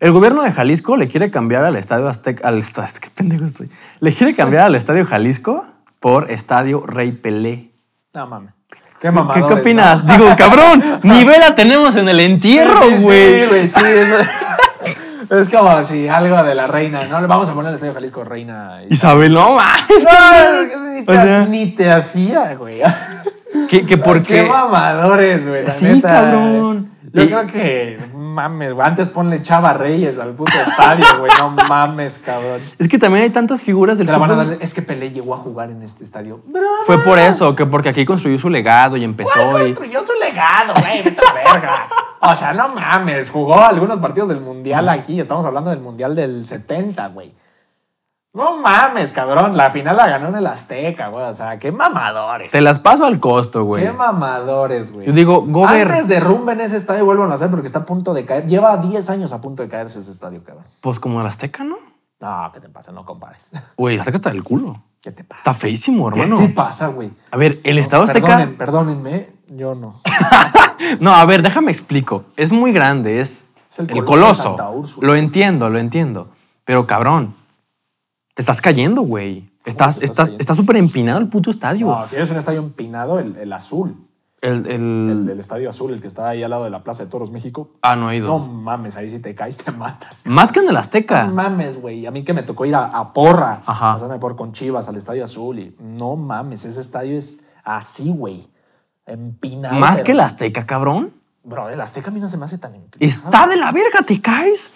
El gobierno de Jalisco le quiere cambiar al estadio Azteca. Al, qué pendejo estoy. Le quiere cambiar al estadio Jalisco por estadio Rey Pelé. No mames. Qué ¿Qué, mamadores, qué opinas? Digo, cabrón, ni vela tenemos en el entierro, sí, güey. Sí, güey, sí, eso- Es como si algo de la reina, ¿no? Le vamos a poner el Estadio Jalisco Reina. Isabel, no. No, ni, te, O sea- ni te hacía, güey. Que, que porque. Qué mamadores, güey. Sí, neta. cabrón. Yo Y- creo que, mames, güey. Antes ponle Chava Reyes al puto estadio, güey. No mames, cabrón. Es que también hay tantas figuras del Te la van a fútbol. dar- Es que Pelé llegó a jugar en este estadio. Fue por eso, que porque aquí construyó su legado y empezó. ¿Cuál y- construyó su legado, güey? Verga. O sea, no mames. Jugó algunos partidos del Mundial aquí. Estamos hablando del Mundial del 70, güey. No mames, cabrón. La final la ganó en el Azteca, güey. O sea, qué mamadores. Te las paso al costo, güey. Qué mamadores, güey. Yo digo, Gober. Antes derrumben ese estadio y vuelvan a hacer porque está a punto de caer. Lleva 10 años a punto de caerse ese estadio, cabrón. Pues como el Azteca, ¿no? No, ¿qué te pasa? No compares. Güey, el Azteca está del culo. ¿Qué te pasa? Está feísimo, ¿Qué hermano. te pasa, güey? A ver, el Estado Azteca. Perdonen, perdónenme, yo no. No, a ver, déjame explico. Es muy grande, es, Es el el, Coloso. Lo entiendo, lo entiendo. Pero cabrón, estás cayendo, güey. Estás te estás súper empinado el puto estadio. No, tienes un estadio empinado, el, el azul. El, el- El, el estadio azul, el que está ahí al lado de la Plaza de Toros México. Ah, no he ido. No mames, ahí si te caes te matas. Más que en el Azteca. No mames, güey. A mí que me tocó ir a, a Porra. Ajá. Pasarme por con Chivas al Estadio Azul. Y no mames, ese estadio es así, güey. Empinado. Más pero- que el Azteca, cabrón. Bro, el Azteca a mí no se me hace tan empinado. Está de la verga, te caes.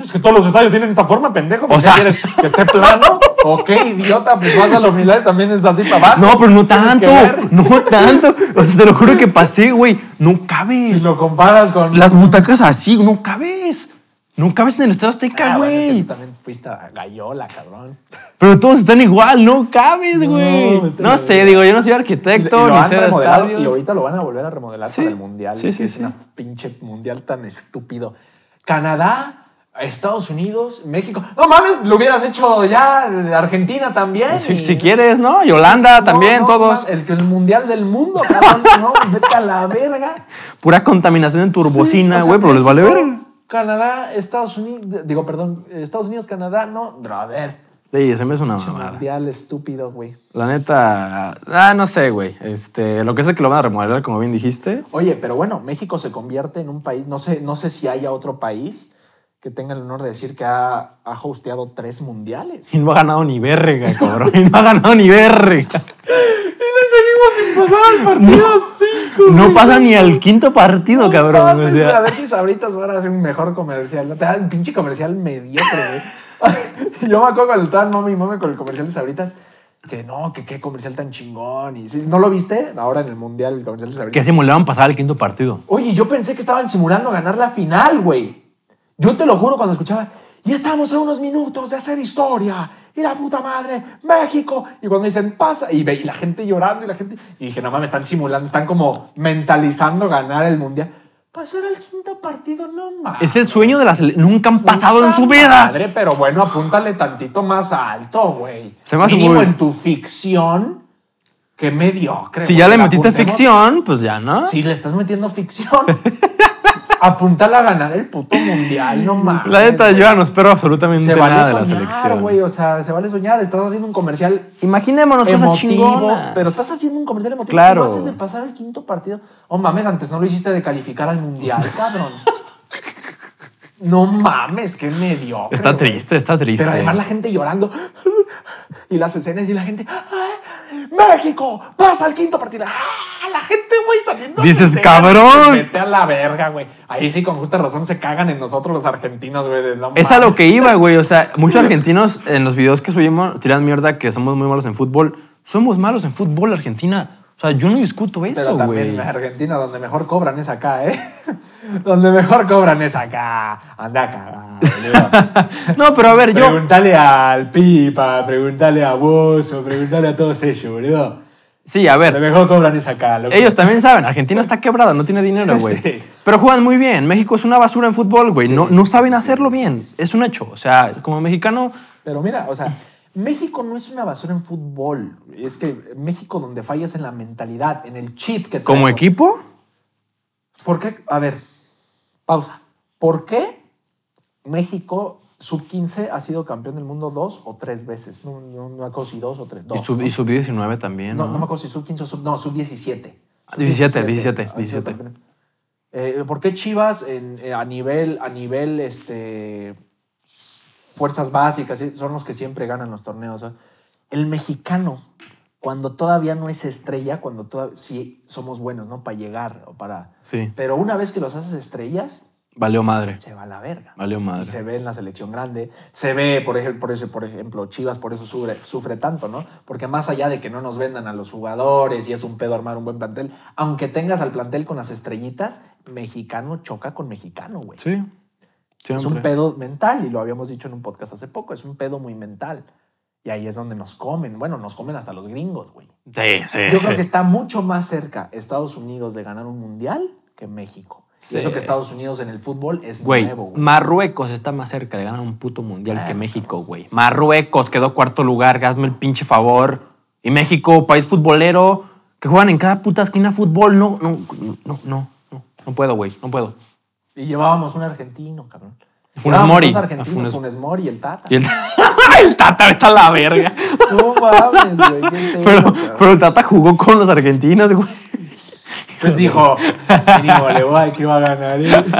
Es que todos los estadios tienen esta forma, pendejo. ¿Por O sea- quieres que esté plano? ¿O qué idiota? Pues vas a lo milar también es así para abajo. No, pero no tanto. No tanto. O sea, te lo juro que pasé, güey. No cabes. Si lo comparas con. Las butacas así, no cabes. No cabes en el Estado Azteca, Ah, bueno, es que güey. tú también fuiste a Gallola, cabrón. Pero todos están igual, no cabes, güey. No, sé, digo, yo no soy arquitecto, lo ni sé de estadios. y ahorita lo van a volver a remodelar Sí. para el mundial. Sí, sí, es sí. una pinche mundial tan estúpido. Canadá, Estados Unidos, México. No mames, lo hubieras hecho ya Argentina también. Si, y- si quieres, ¿no? Y Holanda también, no, todos. El, el mundial del mundo, cabrón. no, vete a la verga. Pura contaminación en turbocina, Sí, o güey, sea, pero les vale México, ver. Canadá, Estados Unidos, digo, perdón, Estados Unidos, Canadá, no, brother. Sí, se me hace una mamada. Mundial estúpido, güey. La neta, ah, no sé, güey. Este, lo que sé que lo van a remodelar, como bien dijiste. Oye, pero bueno, México se convierte en un país, no sé, no sé si haya otro país que tenga el honor de decir que ha, ha hosteado tres mundiales. Y no ha ganado ni verga, cabrón. Y no ha ganado ni verga. Y seguimos sin pasar al partido cinco. No pasa ni al quinto partido, cabrón. O Mames, sea, A ver si Sabritas ahora hace un mejor comercial. ¿no? Te da un pinche comercial mediocre, güey. Yo me acuerdo cuando estaban mami y mami con el comercial de Sabritas. Que no, que qué comercial tan chingón. Y sí, ¿No lo viste? Ahora en el mundial, el comercial de Sabritas. que simulaban pasar al quinto partido. Oye, yo pensé que estaban simulando ganar la final, güey. Yo te lo juro cuando escuchaba, y estamos a unos minutos de hacer historia. Y la puta madre, México. Y cuando dicen, pasa, y, ve, y la gente llorando y la gente. Y dije, no mames, están simulando, están como mentalizando ganar el mundial. Pasar al quinto partido, no mames. Es el sueño de la sele- Nunca han pasado en su vida. Madre, pero bueno, apúntale tantito más alto, güey. Se me hace Mínimo muy- en tu ficción, que mediocre. Si ya le metiste ficción, pues ya, ¿no? si le estás metiendo ficción, apúntale a ganar el puto mundial, no mames. La neta, yo ya no espero absolutamente se vale nada de la soñar, selección. güey. O sea, se vale soñar. Estás haciendo un comercial Imaginémonos cosas emotivo, chingonas. pero estás haciendo un comercial emotivo. Claro. ¿Cómo haces de pasar al quinto partido? Oh, mames, antes no lo hiciste de calificar al mundial, cabrón. No mames, qué mediocre. Está triste, está triste. Pero además la gente llorando. Y las escenas y la gente. ¡México! ¡Pasa al quinto partido! ¡Ah! La gente, güey, saliendo. Dices, ¡cabrón! Vete a la verga, güey. Ahí sí, con justa razón, se cagan en nosotros los argentinos, güey. no Es a lo que iba, güey. O sea, muchos argentinos en los videos que subimos tiran mierda que somos muy malos en fútbol. Somos malos en fútbol, Argentina. O sea, yo no discuto Pero eso, también güey. en Argentina, donde mejor cobran es acá, ¿eh? donde mejor cobran es acá. Anda acá. No, pero a ver, yo. Pregúntale al Pipa, pregúntale a Bozo, pregúntale a todos ellos, boludo. Sí, a Donde ver. mejor cobran es acá, loco. Ellos también saben, Argentina está quebrada, no tiene dinero, güey. Sí. Pero juegan muy bien. México es una basura en fútbol, güey. no no saben hacerlo bien. Es un hecho. O sea, como mexicano, Pero mira, o sea, México no es una basura en fútbol. Es que México donde fallas en la mentalidad, en el chip que como equipo, ¿Por qué? A ver, pausa. ¿Por qué México sub-15 ha sido campeón del mundo dos o tres veces? No, no, no me acuerdo si dos o tres. Dos, y sub- ¿no? y sub-19 también. No, ¿no? me acuerdo si sub-15 o sub... No, sub-17. 17, 17, Ah, 17. Eh, ¿Por qué Chivas en- eh, a nivel, a nivel este, fuerzas básicas sí, son los que siempre ganan los torneos? ¿eh? El mexicano, cuando todavía no es estrella, cuando todavía sí somos buenos, ¿no? Para llegar o para. Sí. Pero una vez que los haces estrellas, Valió madre. se va a la verga. Valió Y madre. se ve en la selección grande, se ve, por ejemplo, por ejemplo, Chivas por eso sufre, sufre tanto, ¿no? Porque más allá de que no nos vendan a los jugadores y es un pedo armar un buen plantel, aunque tengas al plantel con las estrellitas, mexicano choca con mexicano, güey. Sí. Es un Siempre. pedo mental y lo habíamos dicho en un podcast hace poco, es un pedo muy mental. Y ahí es donde nos comen, bueno, nos comen hasta los gringos, güey. Sí, sí. Yo creo que está mucho más cerca Estados Unidos de ganar un mundial que México. Sí. Eso que Estados Unidos en el fútbol es Güey, nuevo, güey. Marruecos está más cerca de ganar un puto mundial Ah, que México, güey. Marruecos quedó cuarto lugar, hazme el pinche favor. Y México, país futbolero, que juegan en cada puta esquina fútbol. No, no, no, no, no, no puedo, güey, no puedo. Y llevábamos un argentino, cabrón. Funes Mori. A argentinos, Funes- Funes, Mori y el Tata. Y el, el Tata está a la verga. No mames, güey. Pero, pero el Tata jugó con los argentinos, güey. Pues dijo, mínimo le voy que iba a ganar él.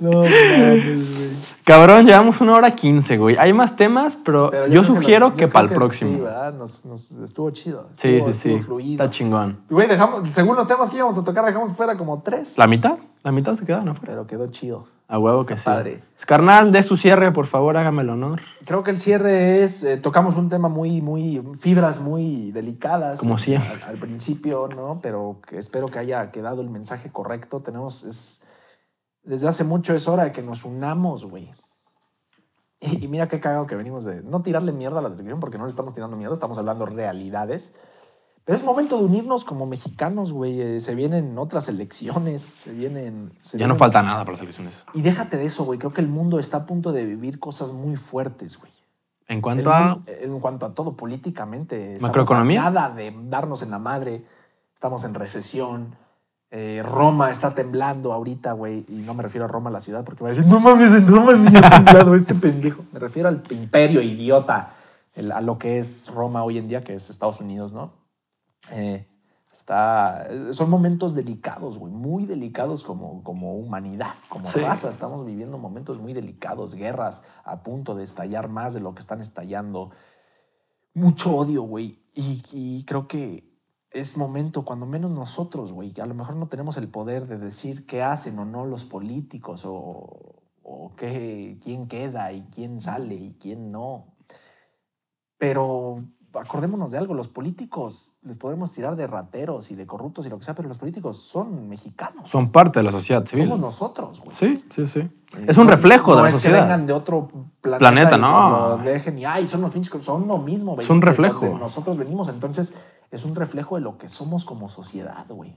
No mames. Cabrón, llevamos una hora quince, güey. Hay más temas, pero, Pero yo, sugiero que para el Sí, próximo. ¿verdad? Nos, nos- estuvo chido. Sí, Estuvo- sí, sí. fluido. Está chingón. Güey, dejamos, según los temas que íbamos a tocar, dejamos fuera como tres. ¿La mitad? La mitad se quedaron afuera. Pero quedó chido. A huevo que sí. padre. Carnal, de su cierre, por favor, hágame el honor. Creo que el cierre es, eh, tocamos un tema muy, muy, fibras muy delicadas. Como siempre. Al, al principio, ¿no? Pero espero que haya quedado el mensaje correcto. Tenemos, es, desde hace mucho es hora de que nos unamos, güey. Y, y mira qué cagado que venimos de no tirarle mierda a la televisión, porque no le estamos tirando mierda, estamos hablando realidades. Pero es momento de unirnos como mexicanos, güey. Eh, Se vienen otras elecciones, se vienen... se Ya no vienen- falta nada para las elecciones. Y déjate de eso, güey. Creo que el mundo está a punto de vivir cosas muy fuertes, güey. En El cuanto a. mundo- en cuanto a todo políticamente. ¿Macroeconomía? Nada de darnos en la madre. Estamos en recesión. Eh, Roma está temblando ahorita, güey. Y no me refiero a Roma, la ciudad, porque va a decir, no mames, en Roma ni ha temblado este pendejo. Me refiero al imperio idiota, el- a lo que es Roma hoy en día, que es Estados Unidos, ¿no? Eh, está, son momentos delicados, güey, muy delicados como, como humanidad, como Sí. raza. Estamos viviendo momentos muy delicados, guerras a punto de estallar más de lo que están estallando. Mucho odio, güey. Y, y creo que es momento, cuando menos nosotros, güey, a lo mejor no tenemos el poder de decir qué hacen o no los políticos o, o qué, quién queda y quién sale y quién no. Pero acordémonos de algo, los políticos les podemos tirar de rateros y de corruptos y lo que sea, pero los políticos son mexicanos. Son parte de la sociedad civil. Somos nosotros, güey. Sí, sí, sí. Eh, Es un no- reflejo no de la es que sociedad. vengan de otro planeta. Planeta, y no. nos dejen y ay, son los pinches, son lo mismo. Es un reflejo. Nosotros venimos, entonces es un reflejo de lo que somos como sociedad, güey.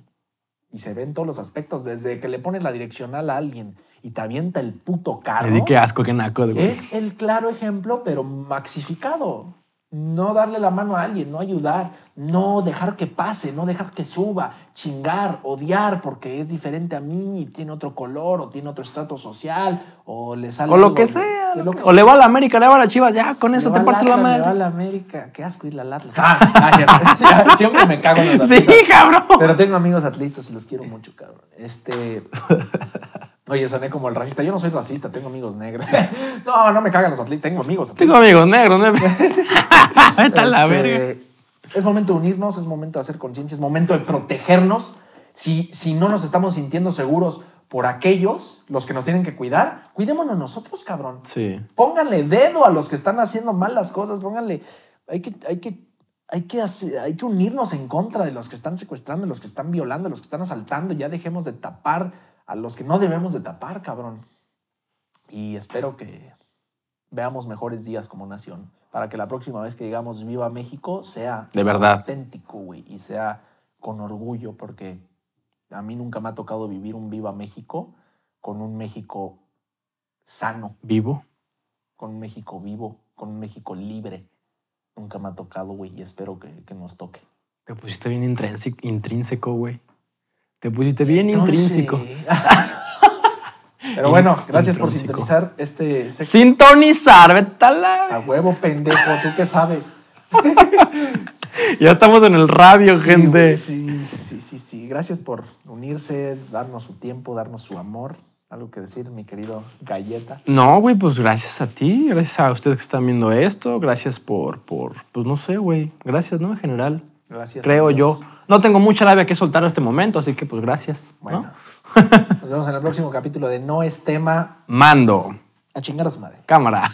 Y se ve en todos los aspectos, desde que le pones la direccional a alguien y te avienta el puto carro. Así que asco, qué naco, güey. Es el claro ejemplo, pero maxificado. No darle la mano a alguien, no ayudar, no dejar que pase, no dejar que suba, chingar, odiar porque es diferente a mí y tiene otro color o tiene otro estrato social o le sale. O lo que sea. lo que- o le va a la América, le va a la Chivas. Ya, con eso te partes la Atlas, le va a madre. la América. Qué asco ir al Atlas. Ah. Siempre me cago en los Sí, cabrón. Pero tengo amigos atlistas y los quiero mucho, cabrón. Este. Oye, soné como el racista. Yo no soy racista, tengo amigos negros. No, no me cagan los atlistas, tengo amigos atlistas. Tengo amigos negros, ¿no? Vete a la Este, verga. Es momento de unirnos, es momento de hacer conciencia, es momento de protegernos. Si, si no nos estamos sintiendo seguros por aquellos, los que nos tienen que cuidar, cuidémonos nosotros, cabrón. Sí. Pónganle dedo a los que están haciendo mal las cosas, pónganle. Hay que, hay que, hay que, hacer- hay que unirnos en contra de los que están secuestrando, de los que están violando, de los que están asaltando. Ya dejemos de tapar a los que no debemos de tapar, cabrón. Y espero que veamos mejores días como nación, para que la próxima vez que digamos Viva México sea De verdad. auténtico, güey, y sea con orgullo, porque a mí nunca me ha tocado vivir un Viva México con un México sano, Vivo. con un México vivo, con un México libre. Nunca me ha tocado, güey, y espero que, que nos toque. Te pusiste bien intrínseco, intrínseco, güey. Te pusiste bien Entonces- intrínseco. Pero bueno, gracias por sintonizar este sexto Sintonizar, vete a la- a huevo pendejo, ¿tú qué sabes? Ya estamos en el radio, Sí, gente. güey, sí, sí, sí, sí. Gracias por unirse, darnos su tiempo, darnos su amor. Algo que decir, mi querido Galleta. No, güey, pues gracias a ti, gracias a ustedes que están viendo esto, gracias por, por pues no sé, güey, gracias, ¿no? En general, Gracias. creo yo. No tengo mucha labia que soltar en este momento, así que pues gracias. ¿no? Bueno, nos vemos en el próximo capítulo de No es tema Mando, a chingar a su madre. cámara.